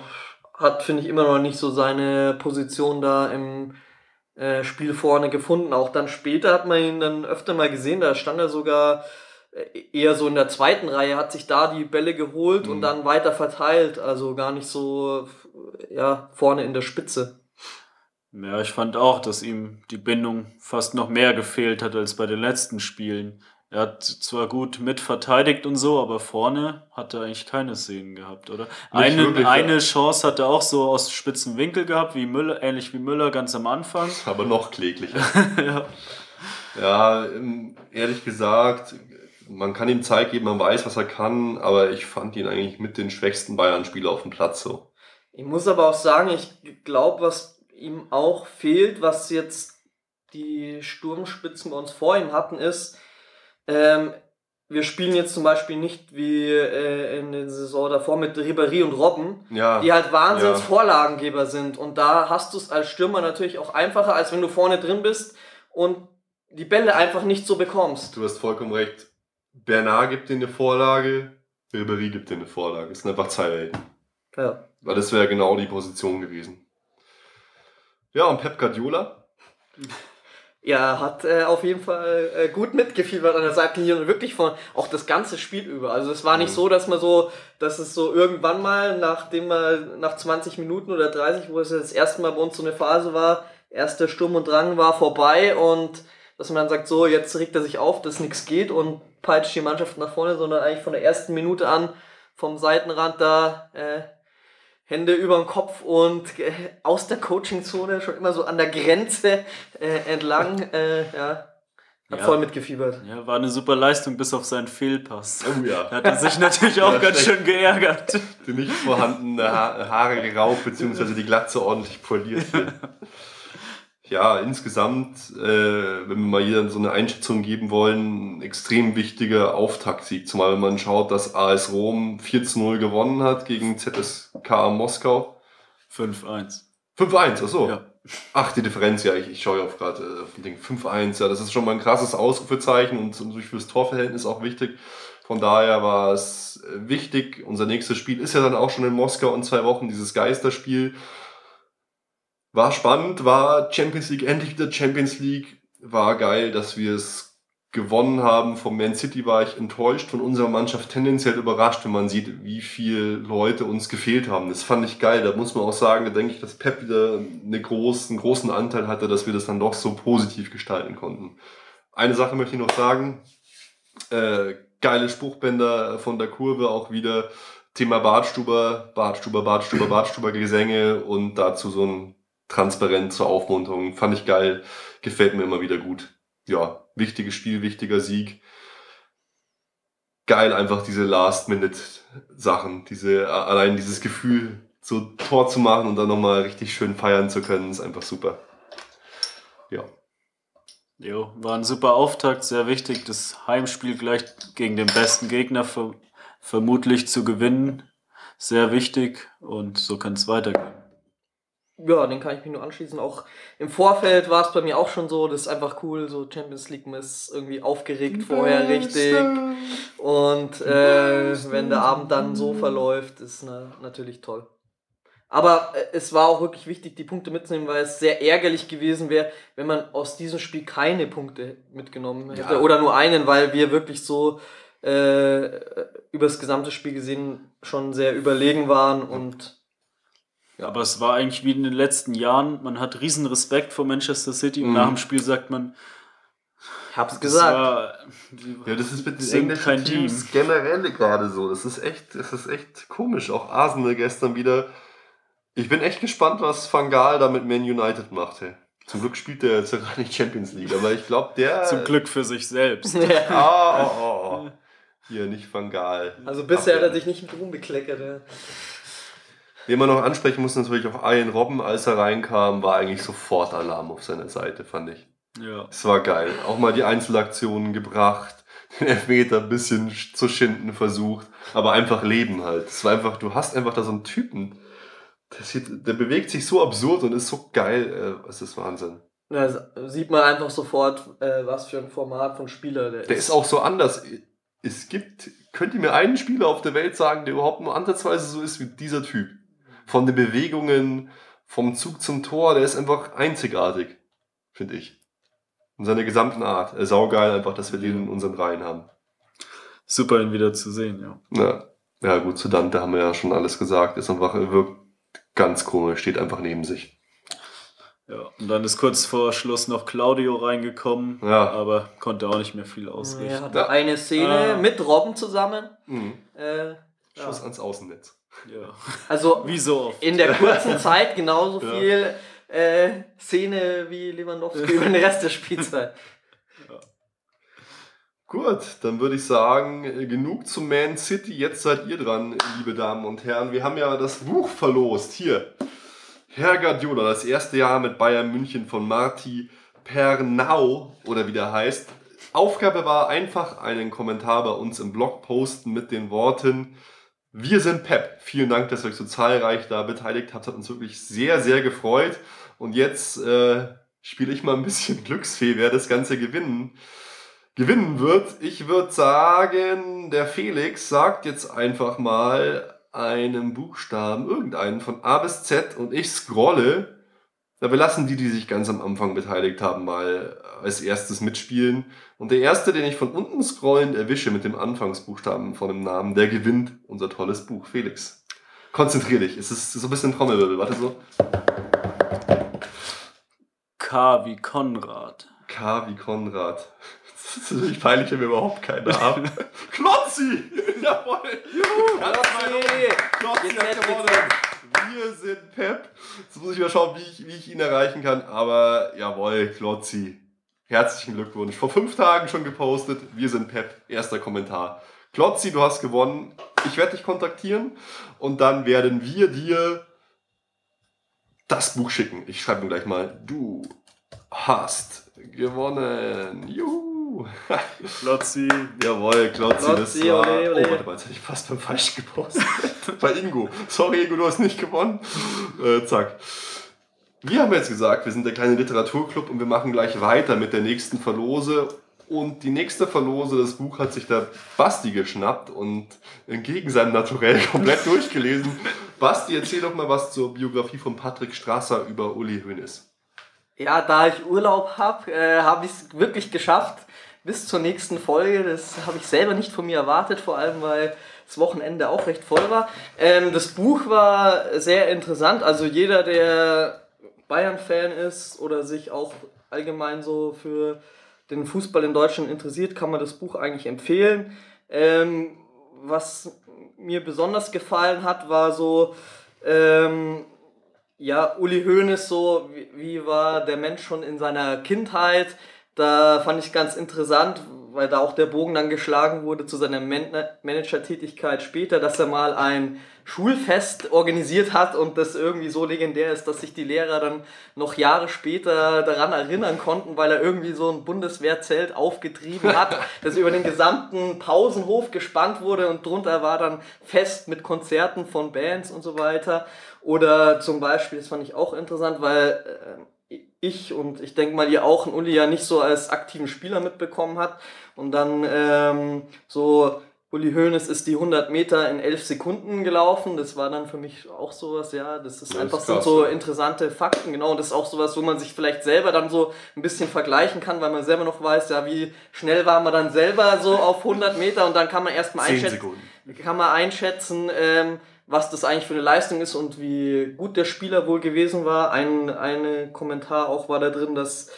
hat, finde ich, immer noch nicht so seine Position da im äh, Spiel vorne gefunden. Auch dann später hat man ihn dann öfter mal gesehen, da stand er sogar äh, eher so in der zweiten Reihe, hat sich da die Bälle geholt mhm. und dann weiter verteilt. Also gar nicht so ja, vorne in der Spitze. Ja, ich fand auch, dass ihm die Bindung fast noch mehr gefehlt hat als bei den letzten Spielen. Er hat zwar gut mitverteidigt und so, aber vorne hat er eigentlich keine Szenen gehabt, oder? Eine, wirklich, eine ja. Chance hat er auch so aus spitzen Winkel gehabt, wie Müller, ähnlich wie Müller ganz am Anfang. *laughs* Aber noch kläglicher. *laughs* ja. ja, ähm, ehrlich gesagt, man kann ihm Zeit geben, man weiß, was er kann, aber ich fand ihn eigentlich mit den schwächsten Bayern-Spieler auf dem Platz so. Ich muss aber auch sagen, ich glaube, was ihm auch fehlt, was jetzt die Sturmspitzen bei uns vor ihm hatten, ist, ähm, wir spielen jetzt zum Beispiel nicht wie äh, in der Saison davor mit Ribéry und Robben, ja, die halt Wahnsinns ja. Vorlagengeber sind. Und da hast du es als Stürmer natürlich auch einfacher, als wenn du vorne drin bist und die Bälle einfach nicht so bekommst. Du hast vollkommen recht. Bernard gibt dir eine Vorlage, Ribéry gibt dir eine Vorlage. Das sind einfach zwei Welten. Ja. Weil das wäre genau die Position gewesen. Ja, und Pep Guardiola? Ja, hat äh, auf jeden Fall äh, gut mitgefiebert an der Seitenlinie und wirklich von auch das ganze Spiel über. Also es war nicht Mhm. so, dass man so, dass es so irgendwann mal, nachdem man nach 20 Minuten oder 30, wo es ja das erste Mal bei uns so eine Phase war, erster Sturm und Drang war vorbei und dass man dann sagt, so, jetzt regt er sich auf, dass nichts geht und peitscht die Mannschaft nach vorne, sondern eigentlich von der ersten Minute an vom Seitenrand da äh, Hände über den Kopf und äh, aus der Coachingzone schon immer so an der Grenze äh, entlang. Äh, ja, hat Ja. voll mitgefiebert. Ja, war eine super Leistung bis auf seinen Fehlpass. Oh ja. Da hat er sich natürlich auch Ja, ganz schön geärgert. Die nicht vorhandene ha Haare gerauft, beziehungsweise die Glatze ordentlich poliert wird. *laughs* Ja, insgesamt, äh, wenn wir mal hier so eine Einschätzung geben wollen, ein extrem wichtiger Auftaktsieg. Zumal wenn man schaut, dass AS Rom 4 zu 0 gewonnen hat gegen ZSKA Moskau. 5-1. 5-1, achso. Ja. Ach, die Differenz, ja, ich, ich schaue ja auf gerade äh, auf den Ding. 5-1, ja, das ist schon mal ein krasses Ausrufezeichen und natürlich fürs Torverhältnis auch wichtig. Von daher war es äh, wichtig. Unser nächstes Spiel ist ja dann auch schon in Moskau in zwei Wochen, dieses Geisterspiel. War spannend, war Champions League, endlich wieder Champions League. War geil, dass wir es gewonnen haben. Vom Man City war ich enttäuscht, von unserer Mannschaft tendenziell überrascht, wenn man sieht, wie viele Leute uns gefehlt haben. Das fand ich geil. Da muss man auch sagen, da denke ich, dass Pep wieder eine großen, einen großen Anteil hatte, dass wir das dann doch so positiv gestalten konnten. Eine Sache möchte ich noch sagen. Äh, geile Spruchbänder von der Kurve auch wieder. Thema Bartstuber, Bartstuber, Bartstuber, Bartstuber Gesänge und dazu so ein Transparent zur Aufmunterung. Fand ich geil. Gefällt mir immer wieder gut. Ja, wichtiges Spiel, wichtiger Sieg. Geil einfach diese Last-Minute-Sachen. Diese, allein dieses Gefühl, so Tor zu machen und dann nochmal richtig schön feiern zu können, ist einfach super. Ja. Jo, war ein super Auftakt, sehr wichtig, das Heimspiel gleich gegen den besten Gegner ver vermutlich zu gewinnen. Sehr wichtig und so kann es weitergehen. Ja, den kann ich mich nur anschließen. Auch im Vorfeld war es bei mir auch schon so, das ist einfach cool, so Champions League man ist irgendwie aufgeregt vorher richtig. Und äh, wenn der Abend dann so verläuft, ist na, natürlich toll. Aber äh, es war auch wirklich wichtig, die Punkte mitzunehmen, weil es sehr ärgerlich gewesen wäre, wenn man aus diesem Spiel keine Punkte mitgenommen hätte. Ja. Oder nur einen, weil wir wirklich so äh, über das gesamte Spiel gesehen schon sehr überlegen waren und Aber es war eigentlich wie in den letzten Jahren, man hat riesen Respekt vor Manchester City und Mhm. nach dem Spiel sagt man, ich hab's gesagt. war, Ja, das ist mit den englischen Teams generell gerade so. Das ist echt, das ist echt komisch. Auch Arsenal gestern wieder. Ich bin echt gespannt, was Van Gaal da mit Man United macht. Hey. Zum Glück spielt der jetzt ja gar nicht Champions League, aber ich glaube, der. zum Glück für sich selbst. *laughs* Ja. Ah, oh, oh, oh. Hier, nicht Van Gaal. Also bisher hat er sich nicht mit Ruhm bekleckert. Ja. Den man noch ansprechen muss, natürlich auch Ian Robben, als er reinkam, war eigentlich sofort Alarm auf seiner Seite, fand ich. Ja. Es war geil. Auch mal die Einzelaktionen gebracht, den Elfmeter ein bisschen sch- zu schinden versucht, aber einfach leben halt. Es war einfach, du hast einfach da so einen Typen, der, sieht, der bewegt sich so absurd und ist so geil. Äh, es ist Wahnsinn. Da sieht man einfach sofort, äh, was für ein Format von Spieler der, Der ist auch so anders. Es gibt, könnt ihr mir einen Spieler auf der Welt sagen, der überhaupt nur ansatzweise so ist wie dieser Typ? Von den Bewegungen, vom Zug zum Tor, der ist einfach einzigartig, finde ich. In seiner gesamten Art. Äh, saugeil einfach, dass wir den in unseren Reihen haben. Super, ihn wieder zu sehen, ja. Ja, ja gut, zu Dante haben wir ja schon alles gesagt. Ist einfach, er wirkt ganz komisch, steht einfach neben sich. ja. Und dann ist kurz vor Schluss noch Claudio reingekommen, Ja. aber konnte auch nicht mehr viel Er ausrichten. hatte Ja. eine Szene Ah. mit Robben zusammen. Mhm. Äh, Schuss ja. ans Außennetz. Ja. Also *laughs* Wie so oft. in der kurzen *laughs* Zeit genauso Ja. viel äh, Szene wie Lewandowski *laughs* über den Rest der Spielzeit. Gut, dann würde ich sagen, äh, genug zu Man City. Jetzt seid ihr dran, liebe Damen und Herren. Wir haben ja das Buch verlost. Hier. Herr Guardiola, das erste Jahr mit Bayern München von Marti Pernau oder wie der heißt. Aufgabe war einfach einen Kommentar bei uns im Blog posten mit den Worten Wir sind Pep. Vielen Dank, dass ihr euch so zahlreich da beteiligt habt. Hat uns wirklich sehr, sehr gefreut. Und jetzt äh, spiele ich mal ein bisschen *laughs* Glücksfee, wer das Ganze gewinnen gewinnen wird. Ich würde sagen, der Felix sagt jetzt einfach mal einen Buchstaben, irgendeinen von A bis Z und ich scrolle. Na, wir lassen die, die sich ganz am Anfang beteiligt haben, mal als erstes mitspielen. Und der erste, den ich von unten scrollend erwische mit dem Anfangsbuchstaben von dem Namen, der gewinnt unser tolles Buch. Felix, konzentrier dich. Es ist so ein bisschen Trommelwirbel. Warte so. K wie Konrad. K wie Konrad. *laughs* Das ist natürlich peinlich, wenn wir überhaupt keinen haben. *laughs* Klotzi! *laughs* Jawohl! Juhu! Klotzi! Klotzi hat gewonnen. Wir sind Pep. Jetzt muss ich mal schauen, wie ich, wie ich ihn erreichen kann. Aber jawohl, Klotzi. Herzlichen Glückwunsch. Vor fünf Tagen schon gepostet. Wir sind Pep. Erster Kommentar. Klotzi, du hast gewonnen. Ich werde dich kontaktieren und dann werden wir dir das Buch schicken. Ich schreibe mir gleich mal. Du hast gewonnen. Juhu. Klotzi. Jawohl, Klotzi, Klotzi, das war... ole, ole. Oh, warte mal, jetzt hätte ich fast beim Falsch gepostet. *laughs* Bei Ingo. Sorry, Ingo, du hast nicht gewonnen. Äh, zack. Wir haben jetzt gesagt, wir sind der kleine Literaturclub und wir machen gleich weiter mit der nächsten Verlose. Und die nächste Verlose, das Buch hat sich der Basti geschnappt und entgegen seinem Naturell *laughs* komplett durchgelesen. Basti, erzähl doch mal was zur Biografie von Patrick Strasser über Uli Hoeneß. Ja, da ich Urlaub habe, äh, habe ich es wirklich geschafft bis zur nächsten Folge. Das habe ich selber nicht von mir erwartet, vor allem weil das Wochenende auch recht voll war. Ähm, das Buch war sehr interessant. Also jeder, der Bayern-Fan ist oder sich auch allgemein so für den Fußball in Deutschland interessiert, kann man das Buch eigentlich empfehlen. Ähm, was mir besonders gefallen hat, war so, ähm, ja, Uli Hoeneß so, wie, wie war der Mensch schon in seiner Kindheit? Da fand ich ganz interessant, weil da auch der Bogen dann geschlagen wurde zu seiner Man Managertätigkeit später, dass er mal ein Schulfest organisiert hat und das irgendwie so legendär ist, dass sich die Lehrer dann noch Jahre später daran erinnern konnten, weil er irgendwie so ein Bundeswehrzelt aufgetrieben hat, *laughs* das über den gesamten Pausenhof gespannt wurde und drunter war dann Fest mit Konzerten von Bands und so weiter. Oder zum Beispiel, das fand ich auch interessant, weil äh, ich und ich denke mal ihr auch einen Uli ja nicht so als aktiven Spieler mitbekommen hat und dann ähm, so Uli Hoeneß ist die 100 Meter in 11 Sekunden gelaufen. Das war dann für mich auch sowas, ja. Das ist Ja, einfach ist krass, so ja. interessante Fakten, genau. Und das ist auch sowas, wo man sich vielleicht selber dann so ein bisschen vergleichen kann, weil man selber noch weiß, ja, wie schnell war man dann selber so auf 100 Meter und dann kann man erstmal einschätzen, Sekunden. kann man einschätzen, ähm, was das eigentlich für eine Leistung ist und wie gut der Spieler wohl gewesen war. Ein eine Kommentar auch war da drin, dass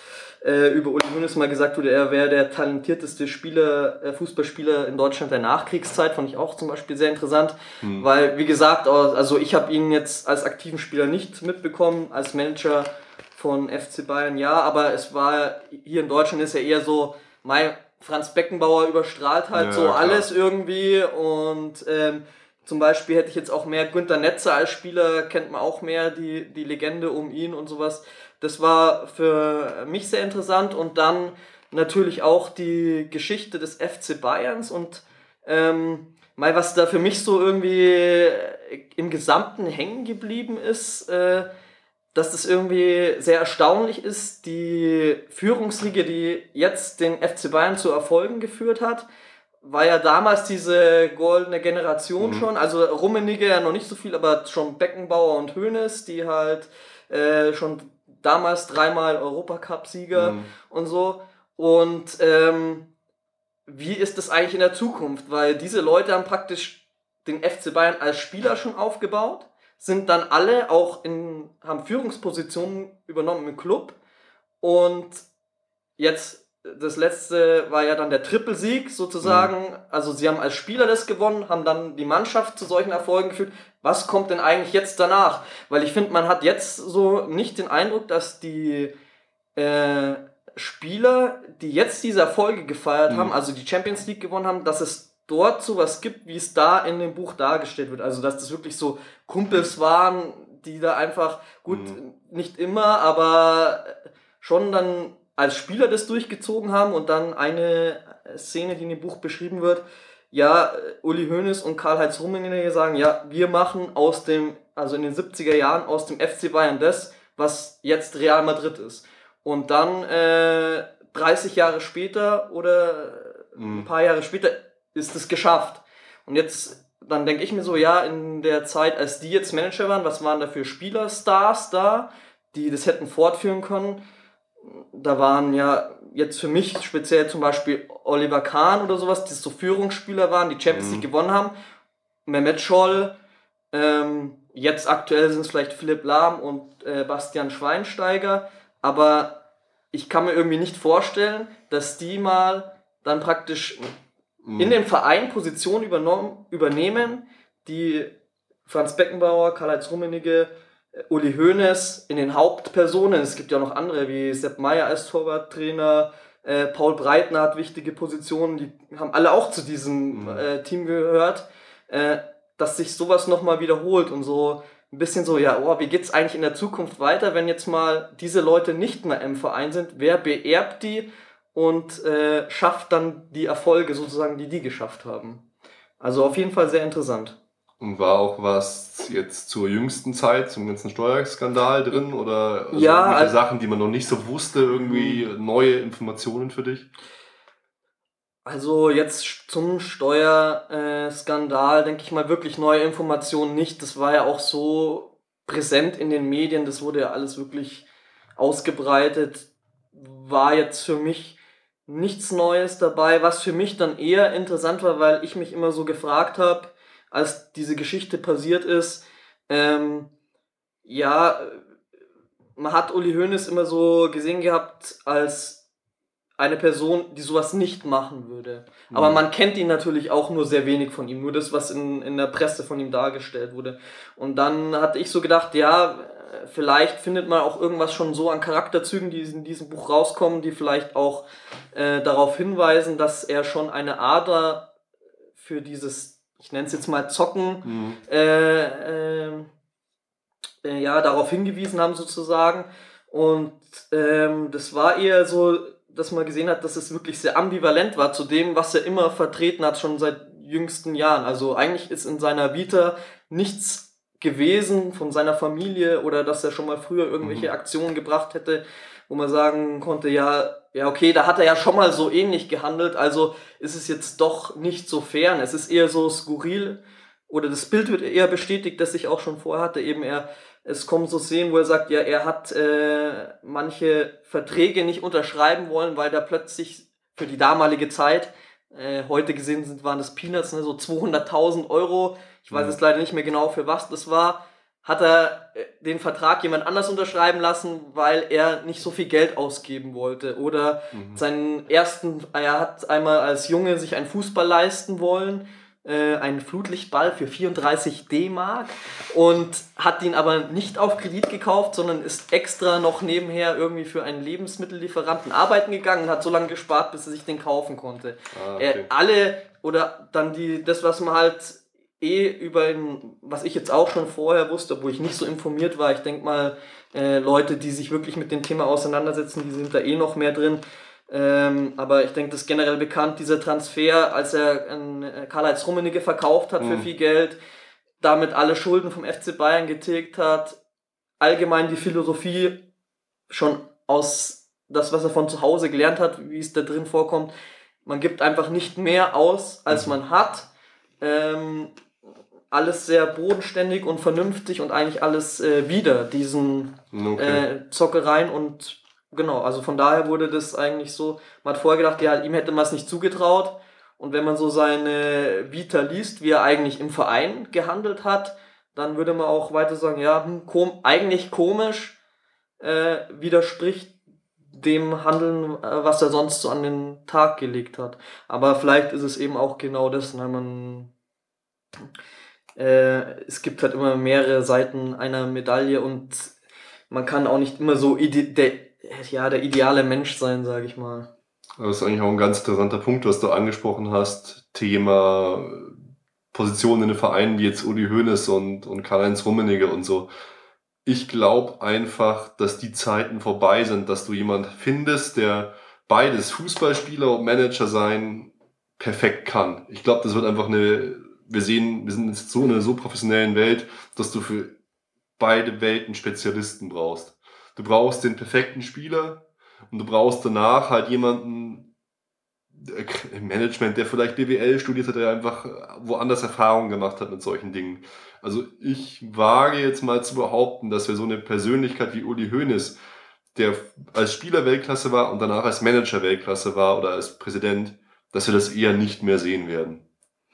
äh, über Uli Hoeneß mal gesagt wurde, er wäre der talentierteste Spieler, äh, Fußballspieler in Deutschland der Nachkriegszeit, fand ich auch zum Beispiel sehr interessant, weil wie gesagt, also ich habe ihn jetzt als aktiven Spieler nicht mitbekommen, als Manager von FC Bayern ja, aber es war hier in Deutschland ist ja eher so, mein Franz Beckenbauer überstrahlt halt Ja, so klar. alles irgendwie und ähm, zum Beispiel hätte ich jetzt auch mehr Günter Netzer als Spieler, kennt man auch mehr die, die Legende um ihn und sowas. Das war für mich sehr interessant und dann natürlich auch die Geschichte des FC Bayerns und ähm, mal was da für mich so irgendwie im Gesamten hängen geblieben ist, äh, dass das irgendwie sehr erstaunlich ist, die Führungsriege, die jetzt den FC Bayern zu Erfolgen geführt hat, war ja damals diese goldene Generation schon, also Rummenigge ja noch nicht so viel, aber schon Beckenbauer und Hoeneß, die halt äh, schon damals dreimal Europacup-Sieger Mhm. und so. Und ähm, wie ist das eigentlich in der Zukunft? Weil diese Leute haben praktisch den FC Bayern als Spieler schon aufgebaut, sind dann alle auch in, haben Führungspositionen übernommen im Club und jetzt das letzte war ja dann der Trippelsieg sozusagen. Also sie haben als Spieler das gewonnen, haben dann die Mannschaft zu solchen Erfolgen geführt. Was kommt denn eigentlich jetzt danach? Weil ich finde, man hat jetzt so nicht den Eindruck, dass die äh, Spieler, die jetzt diese Erfolge gefeiert Mhm. haben, also die Champions League gewonnen haben, dass es dort sowas gibt, wie es da in dem Buch dargestellt wird. Also dass das wirklich so Kumpels waren, die da einfach, gut, Mhm. nicht immer, aber schon dann als Spieler das durchgezogen haben und dann eine Szene, die in dem Buch beschrieben wird, ja, Uli Hoeneß und Karl-Heinz Rummenigge sagen, ja, wir machen aus dem, also in den 70er Jahren aus dem FC Bayern das, was jetzt Real Madrid ist. Und dann äh, 30 Jahre später oder Mhm. ein paar Jahre später ist es geschafft. Und jetzt, dann denke ich mir so, ja, in der Zeit, als die jetzt Manager waren, was waren da für Spielerstars da, die das hätten fortführen können. Da waren ja jetzt für mich speziell zum Beispiel Oliver Kahn oder sowas, die so Führungsspieler waren, die Champions League mhm. gewonnen haben. Mehmet Scholl, ähm, jetzt aktuell sind es vielleicht Philipp Lahm und äh, Bastian Schweinsteiger, aber ich kann mir irgendwie nicht vorstellen, dass die mal dann praktisch mhm. in dem Verein Positionen übernehmen, die Franz Beckenbauer, Karl-Heinz Rummenigge, Uli Hoeneß in den Hauptpersonen. Es gibt ja noch andere wie Sepp Meyer als Torwarttrainer, äh, Paul Breitner hat wichtige Positionen, die haben alle auch zu diesem mhm. äh, Team gehört, äh, dass sich sowas nochmal wiederholt und so ein bisschen so, ja, oh, wie geht's eigentlich in der Zukunft weiter, wenn jetzt mal diese Leute nicht mehr im Verein sind? Wer beerbt die und äh, schafft dann die Erfolge sozusagen, die die geschafft haben? Also auf jeden Fall sehr interessant. Und war auch was jetzt zur jüngsten Zeit, zum ganzen Steuerskandal drin oder also ja, also Sachen, die man noch nicht so wusste, irgendwie mhm. neue Informationen für dich? Also jetzt zum Steuerskandal denke ich mal wirklich neue Informationen nicht. Das war ja auch so präsent in den Medien, das wurde ja alles wirklich ausgebreitet. War jetzt für mich nichts Neues dabei, was für mich dann eher interessant war, weil ich mich immer so gefragt habe, als diese Geschichte passiert ist, ähm, ja, man hat Uli Hoeneß immer so gesehen gehabt als eine Person, die sowas nicht machen würde. Mhm. Aber man kennt ihn natürlich auch nur sehr wenig von ihm, nur das, was in, in der Presse von ihm dargestellt wurde. Und dann hatte ich so gedacht, ja, vielleicht findet man auch irgendwas schon so an Charakterzügen, die in diesem Buch rauskommen, die vielleicht auch äh, darauf hinweisen, dass er schon eine Ader für dieses, ich nenne es jetzt mal Zocken, mhm. äh, äh, äh, ja, darauf hingewiesen haben sozusagen. Und ähm, das war eher so dass man gesehen hat, dass es wirklich sehr ambivalent war zu dem, was er immer vertreten hat, schon seit jüngsten Jahren. Also eigentlich ist in seiner Vita nichts gewesen von seiner Familie oder dass er schon mal früher irgendwelche mhm. Aktionen gebracht hätte, wo man sagen konnte, ja, ja, okay, da hat er ja schon mal so ähnlich gehandelt, also ist es jetzt doch nicht so fern. Es ist eher so skurril oder das Bild wird eher bestätigt, das ich auch schon vorher hatte, eben er es kommen so Szenen, wo er sagt, ja, er hat äh, manche Verträge nicht unterschreiben wollen, weil da plötzlich für die damalige Zeit, äh, heute gesehen sind, waren das Peanuts, ne, so 200.000 Euro, ich weiß mhm. jetzt leider nicht mehr genau für was das war, hat er äh, den Vertrag jemand anders unterschreiben lassen, weil er nicht so viel Geld ausgeben wollte. Oder mhm. seinen ersten, er hat einmal als Junge sich einen Fußball leisten wollen äh, einen Flutlichtball für 34 D-Mark und hat ihn aber nicht auf Kredit gekauft, sondern ist extra noch nebenher irgendwie für einen Lebensmittellieferanten arbeiten gegangen und hat so lange gespart, bis er sich den kaufen konnte. Ah, okay. äh, alle oder dann die, das, was man halt eh über was ich jetzt auch schon vorher wusste, wo ich nicht so informiert war, ich denke mal, äh, Leute, die sich wirklich mit dem Thema auseinandersetzen, die sind da eh noch mehr drin ähm, aber ich denke, das ist generell bekannt, dieser Transfer, als er äh, Karl-Heinz Rummenigge verkauft hat mhm. für viel Geld, damit alle Schulden vom FC Bayern getilgt hat, allgemein die Philosophie schon aus das, was er von zu Hause gelernt hat, wie es da drin vorkommt, man gibt einfach nicht mehr aus, als mhm. man hat. Ähm, alles sehr bodenständig und vernünftig und eigentlich alles äh, wieder diesen okay. äh, Zockereien und Genau, also von daher wurde das eigentlich so, man hat vorher gedacht, ja, ihm hätte man es nicht zugetraut. Und wenn man so seine Vita liest, wie er eigentlich im Verein gehandelt hat, dann würde man auch weiter sagen, ja, hm, kom eigentlich komisch, äh, widerspricht dem Handeln, äh, was er sonst so an den Tag gelegt hat. Aber vielleicht ist es eben auch genau das, weil man äh, es gibt halt immer mehrere Seiten einer Medaille und man kann auch nicht immer so der ja, der ideale Mensch sein, sage ich mal. Das ist eigentlich auch ein ganz interessanter Punkt, was du angesprochen hast. Thema Positionen in den Vereinen wie jetzt Uli Hoeneß und, und Karl-Heinz Rummenigge und so. Ich glaube einfach, dass die Zeiten vorbei sind, dass du jemand findest, der beides Fußballspieler und Manager sein perfekt kann. Ich glaube, das wird einfach eine, wir sehen, wir sind jetzt so in einer so professionellen Welt, dass du für beide Welten Spezialisten brauchst. Du brauchst den perfekten Spieler und du brauchst danach halt jemanden, im Management, der vielleicht BWL studiert hat, der einfach woanders Erfahrungen gemacht hat mit solchen Dingen. Also ich wage jetzt mal zu behaupten, dass wir so eine Persönlichkeit wie Uli Hoeneß, der als Spieler Weltklasse war und danach als Manager Weltklasse war oder als Präsident, dass wir das eher nicht mehr sehen werden.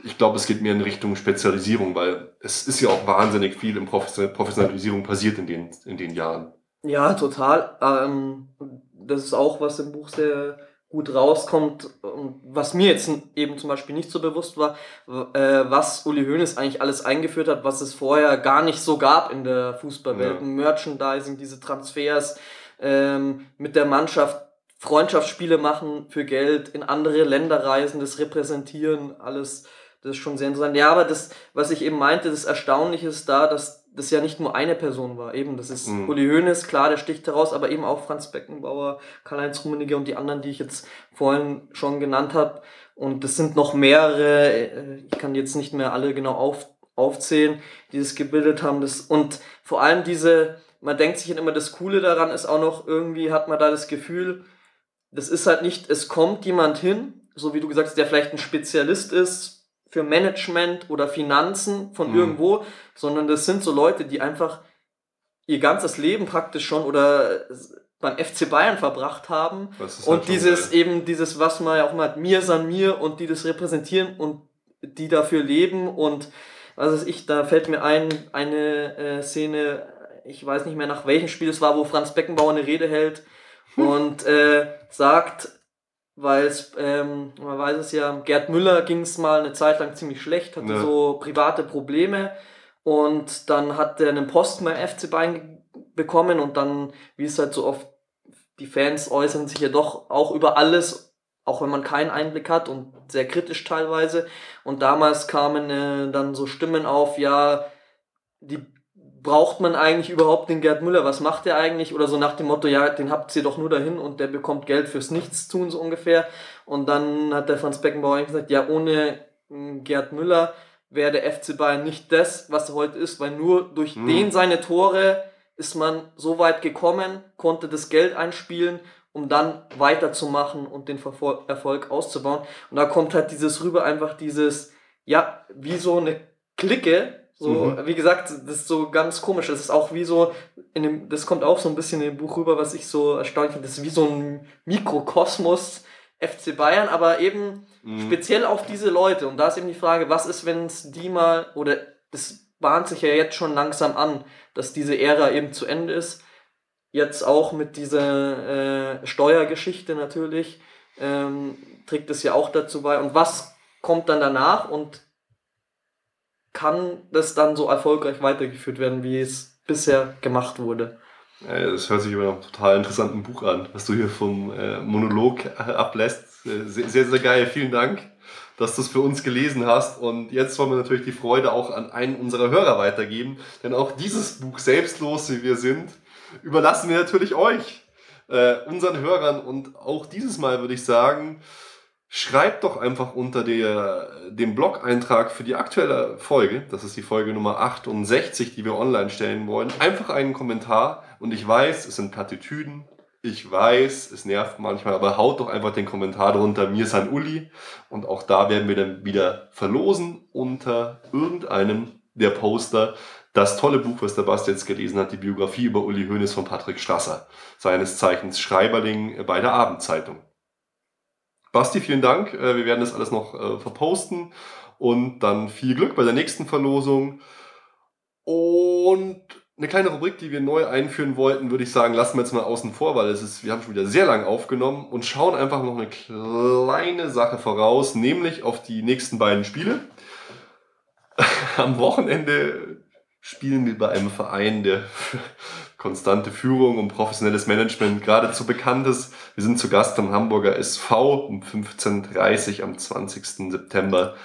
Ich glaube, es geht mehr in Richtung Spezialisierung, weil es ist ja auch wahnsinnig viel in Professionalisierung passiert in den, in den Jahren. Ja, total. Ähm, das ist auch, was im Buch sehr gut rauskommt und was mir jetzt eben zum Beispiel nicht so bewusst war, äh, was Uli Hoeneß eigentlich alles eingeführt hat, was es vorher gar nicht so gab in der Fußballwelt. Ja. Merchandising, diese Transfers ähm, mit der Mannschaft, Freundschaftsspiele machen für Geld, in andere Länder reisen, das repräsentieren, alles, das ist schon sehr interessant. Ja, aber das, was ich eben meinte, das Erstaunliche ist da, dass das ja nicht nur eine Person war. Eben, das ist mhm. Uli Hoeneß, klar, der sticht heraus, aber eben auch Franz Beckenbauer, Karl-Heinz Rummenigge und die anderen, die ich jetzt vorhin schon genannt habe. Und es sind noch mehrere, äh, ich kann jetzt nicht mehr alle genau auf, aufzählen, die das gebildet haben. Das, und vor allem diese, man denkt sich immer, das Coole daran ist auch noch, irgendwie hat man da das Gefühl, das ist halt nicht, es kommt jemand hin, so wie du gesagt hast, der vielleicht ein Spezialist ist, für Management oder Finanzen von mhm. irgendwo, sondern das sind so Leute, die einfach ihr ganzes Leben praktisch schon oder beim FC Bayern verbracht haben und halt dieses eben dieses was man ja auch mal hat, mir san mir und die das repräsentieren und die dafür leben und was weiß ich, da fällt mir ein eine äh, Szene, ich weiß nicht mehr nach welchem Spiel es war, wo Franz Beckenbauer eine Rede hält *laughs* und äh, sagt weil es, ähm, man weiß es ja, Gerd Müller ging es mal eine Zeit lang ziemlich schlecht, hatte ja. so private Probleme und dann hat er einen Posten beim FC Bayern bekommen und dann, wie es halt so oft, die Fans äußern sich ja doch auch über alles, auch wenn man keinen Einblick hat und sehr kritisch teilweise. Und damals kamen äh, dann so Stimmen auf, ja, die braucht man eigentlich überhaupt den Gerd Müller? Was macht der eigentlich? Oder so nach dem Motto, ja, den habt ihr doch nur dahin und der bekommt Geld fürs Nichtstun, so ungefähr. Und dann hat der Franz Beckenbauer gesagt, ja, ohne hm, Gerd Müller wäre der FC Bayern nicht das, was er heute ist, weil nur durch mhm. den seine Tore ist man so weit gekommen, konnte das Geld einspielen, um dann weiterzumachen und den Erfolg auszubauen. Und da kommt halt dieses rüber, einfach dieses, ja, wie so eine Clique, so, mhm. wie gesagt, das ist so ganz komisch. Das ist auch wie so, in dem, das kommt auch so ein bisschen in dem Buch rüber, was ich so erstaunlich finde. Das ist wie so ein Mikrokosmos FC Bayern, aber eben mhm. speziell auf diese Leute. Und da ist eben die Frage, was ist, wenn es die mal, oder das bahnt sich ja jetzt schon langsam an, dass diese Ära eben zu Ende ist. Jetzt auch mit dieser äh, Steuergeschichte natürlich ähm, trägt es ja auch dazu bei. Und was kommt dann danach? Und kann das dann so erfolgreich weitergeführt werden, wie es bisher gemacht wurde. Das hört sich über einem total interessanten Buch an, was du hier vom äh, Monolog ablässt. Äh, sehr, sehr, sehr geil. Vielen Dank, dass du es für uns gelesen hast. Und jetzt wollen wir natürlich die Freude auch an einen unserer Hörer weitergeben. Denn auch dieses Buch, selbstlos wie wir sind, überlassen wir natürlich euch, äh, unseren Hörern. Und auch dieses Mal würde ich sagen, Schreibt doch einfach unter der, dem Blog-Eintrag für die aktuelle Folge, das ist die Folge Nummer 68, die wir online stellen wollen, einfach einen Kommentar. Und ich weiß, es sind Plattitüden, ich weiß, es nervt manchmal, aber haut doch einfach den Kommentar drunter, mir ist ein Uli. Und auch da werden wir dann wieder verlosen unter irgendeinem der Poster das tolle Buch, was der Bast jetzt gelesen hat, die Biografie über Uli Hoeneß von Patrick Strasser, seines Zeichens Schreiberling bei der Abendzeitung. Basti, vielen Dank. Äh, wir werden das alles noch äh, verposten und dann viel Glück bei der nächsten Verlosung. Und eine kleine Rubrik, die wir neu einführen wollten, würde ich sagen, lassen wir jetzt mal außen vor, weil es ist, wir haben schon wieder sehr lang aufgenommen und schauen einfach noch eine kleine Sache voraus, nämlich auf die nächsten beiden Spiele. *laughs* Am Wochenende spielen wir bei einem Verein, der konstante Führung und professionelles Management geradezu bekannt ist. Wir sind zu Gast am Hamburger SV um 15.30 Uhr am 20. September.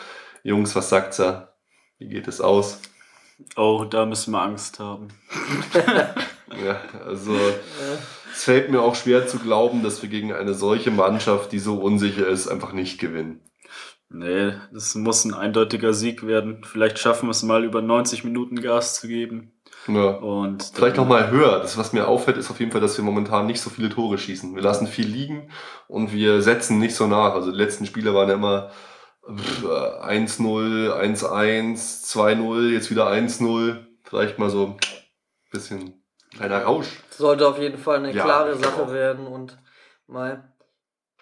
Jungs, was sagt's da? Wie geht es aus? Oh, da müssen wir Angst haben. *laughs* ja, also es fällt mir auch schwer zu glauben, dass wir gegen eine solche Mannschaft, die so unsicher ist, einfach nicht gewinnen. Nee, das muss ein eindeutiger Sieg werden. Vielleicht schaffen wir es mal über 90 Minuten Gas zu geben. Ja. Und Vielleicht noch mal höher. Das, was mir auffällt, ist auf jeden Fall, dass wir momentan nicht so viele Tore schießen. Wir lassen viel liegen und wir setzen nicht so nach. Also die letzten Spiele waren ja immer pff, 1-0, 1-1, 2-0, jetzt wieder 1-0. Vielleicht mal so ein bisschen kleiner Rausch. Sollte auf jeden Fall eine Ja, klare Sache auch. werden und mal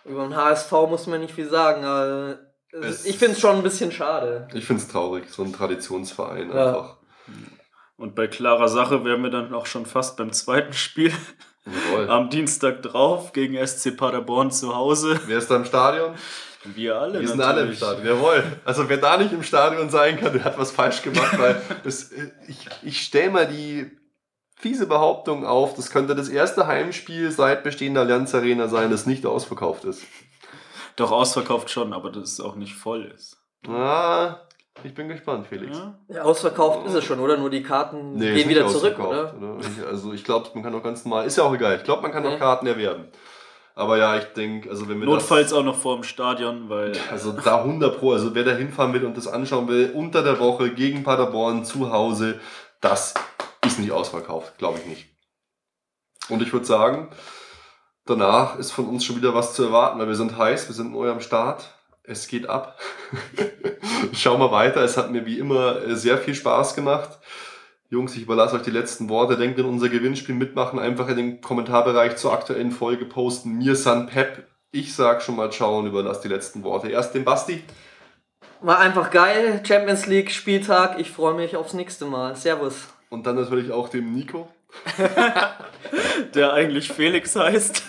über den HSV muss man nicht viel sagen. ist- ich finde es schon ein bisschen schade. Ich finde es traurig, so ein Traditionsverein Ja. einfach. Und bei klarer Sache wären wir dann auch schon fast beim zweiten Spiel Jawohl. am Dienstag drauf gegen SC Paderborn zu Hause. Wer ist da im Stadion? Wir alle. Wir sind alle im natürlich. Stadion, jawohl. Also wer da nicht im Stadion sein kann, der hat was falsch gemacht, *laughs* weil das, äh, ich, ich stelle mal die fiese Behauptung auf, das könnte das erste Heimspiel seit Bestehen der Allianz Arena sein, das nicht ausverkauft ist. Doch ausverkauft schon, aber dass es auch nicht voll ist. Ah, ich bin gespannt, Felix. Ja? Ja, ausverkauft ist es schon, oder? Nur die Karten Nee, gehen wieder zurück, oder? Ich, also ich glaube, man kann auch ganz normal, ist ja auch egal, ich glaube, man kann noch. Karten erwerben. Aber ja, ich denke, also wenn wir Notfalls das, auch noch vor dem Stadion, weil *laughs* also da 100 Pro, also wer da hinfahren will und das anschauen will, unter der Woche gegen Paderborn zu Hause, das ist nicht ausverkauft, glaube ich nicht. Und ich würde sagen, danach ist von uns schon wieder was zu erwarten, weil wir sind heiß, wir sind neu am Start. Es geht ab. *laughs* Schauen wir weiter. Es hat mir wie immer äh, sehr viel Spaß gemacht. Jungs, ich überlasse euch die letzten Worte. Denkt an unser Gewinnspiel mitmachen. Einfach in den Kommentarbereich zur aktuellen Folge posten. Mir san Pep. Ich sag schon mal ciao und überlasse die letzten Worte. Erst den Basti. War einfach geil. Champions League Spieltag. Ich freue mich aufs nächste Mal. Servus. Und dann natürlich auch dem Nico. *laughs* der eigentlich Felix heißt.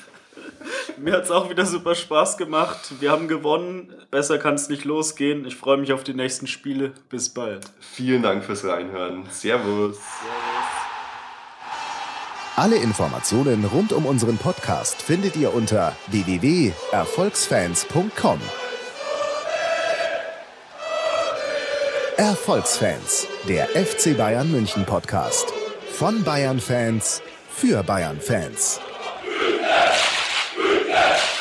Mir hat es auch wieder super Spaß gemacht. Wir haben gewonnen. Besser kann es nicht losgehen. Ich freue mich auf die nächsten Spiele. Bis bald. Vielen Dank fürs Reinhören. Servus. Alle Informationen rund um unseren Podcast findet ihr unter www.erfolgsfans.com. Erfolgsfans, der FC Bayern München Podcast. Von Bayern Fans für Bayern Fans. Yes.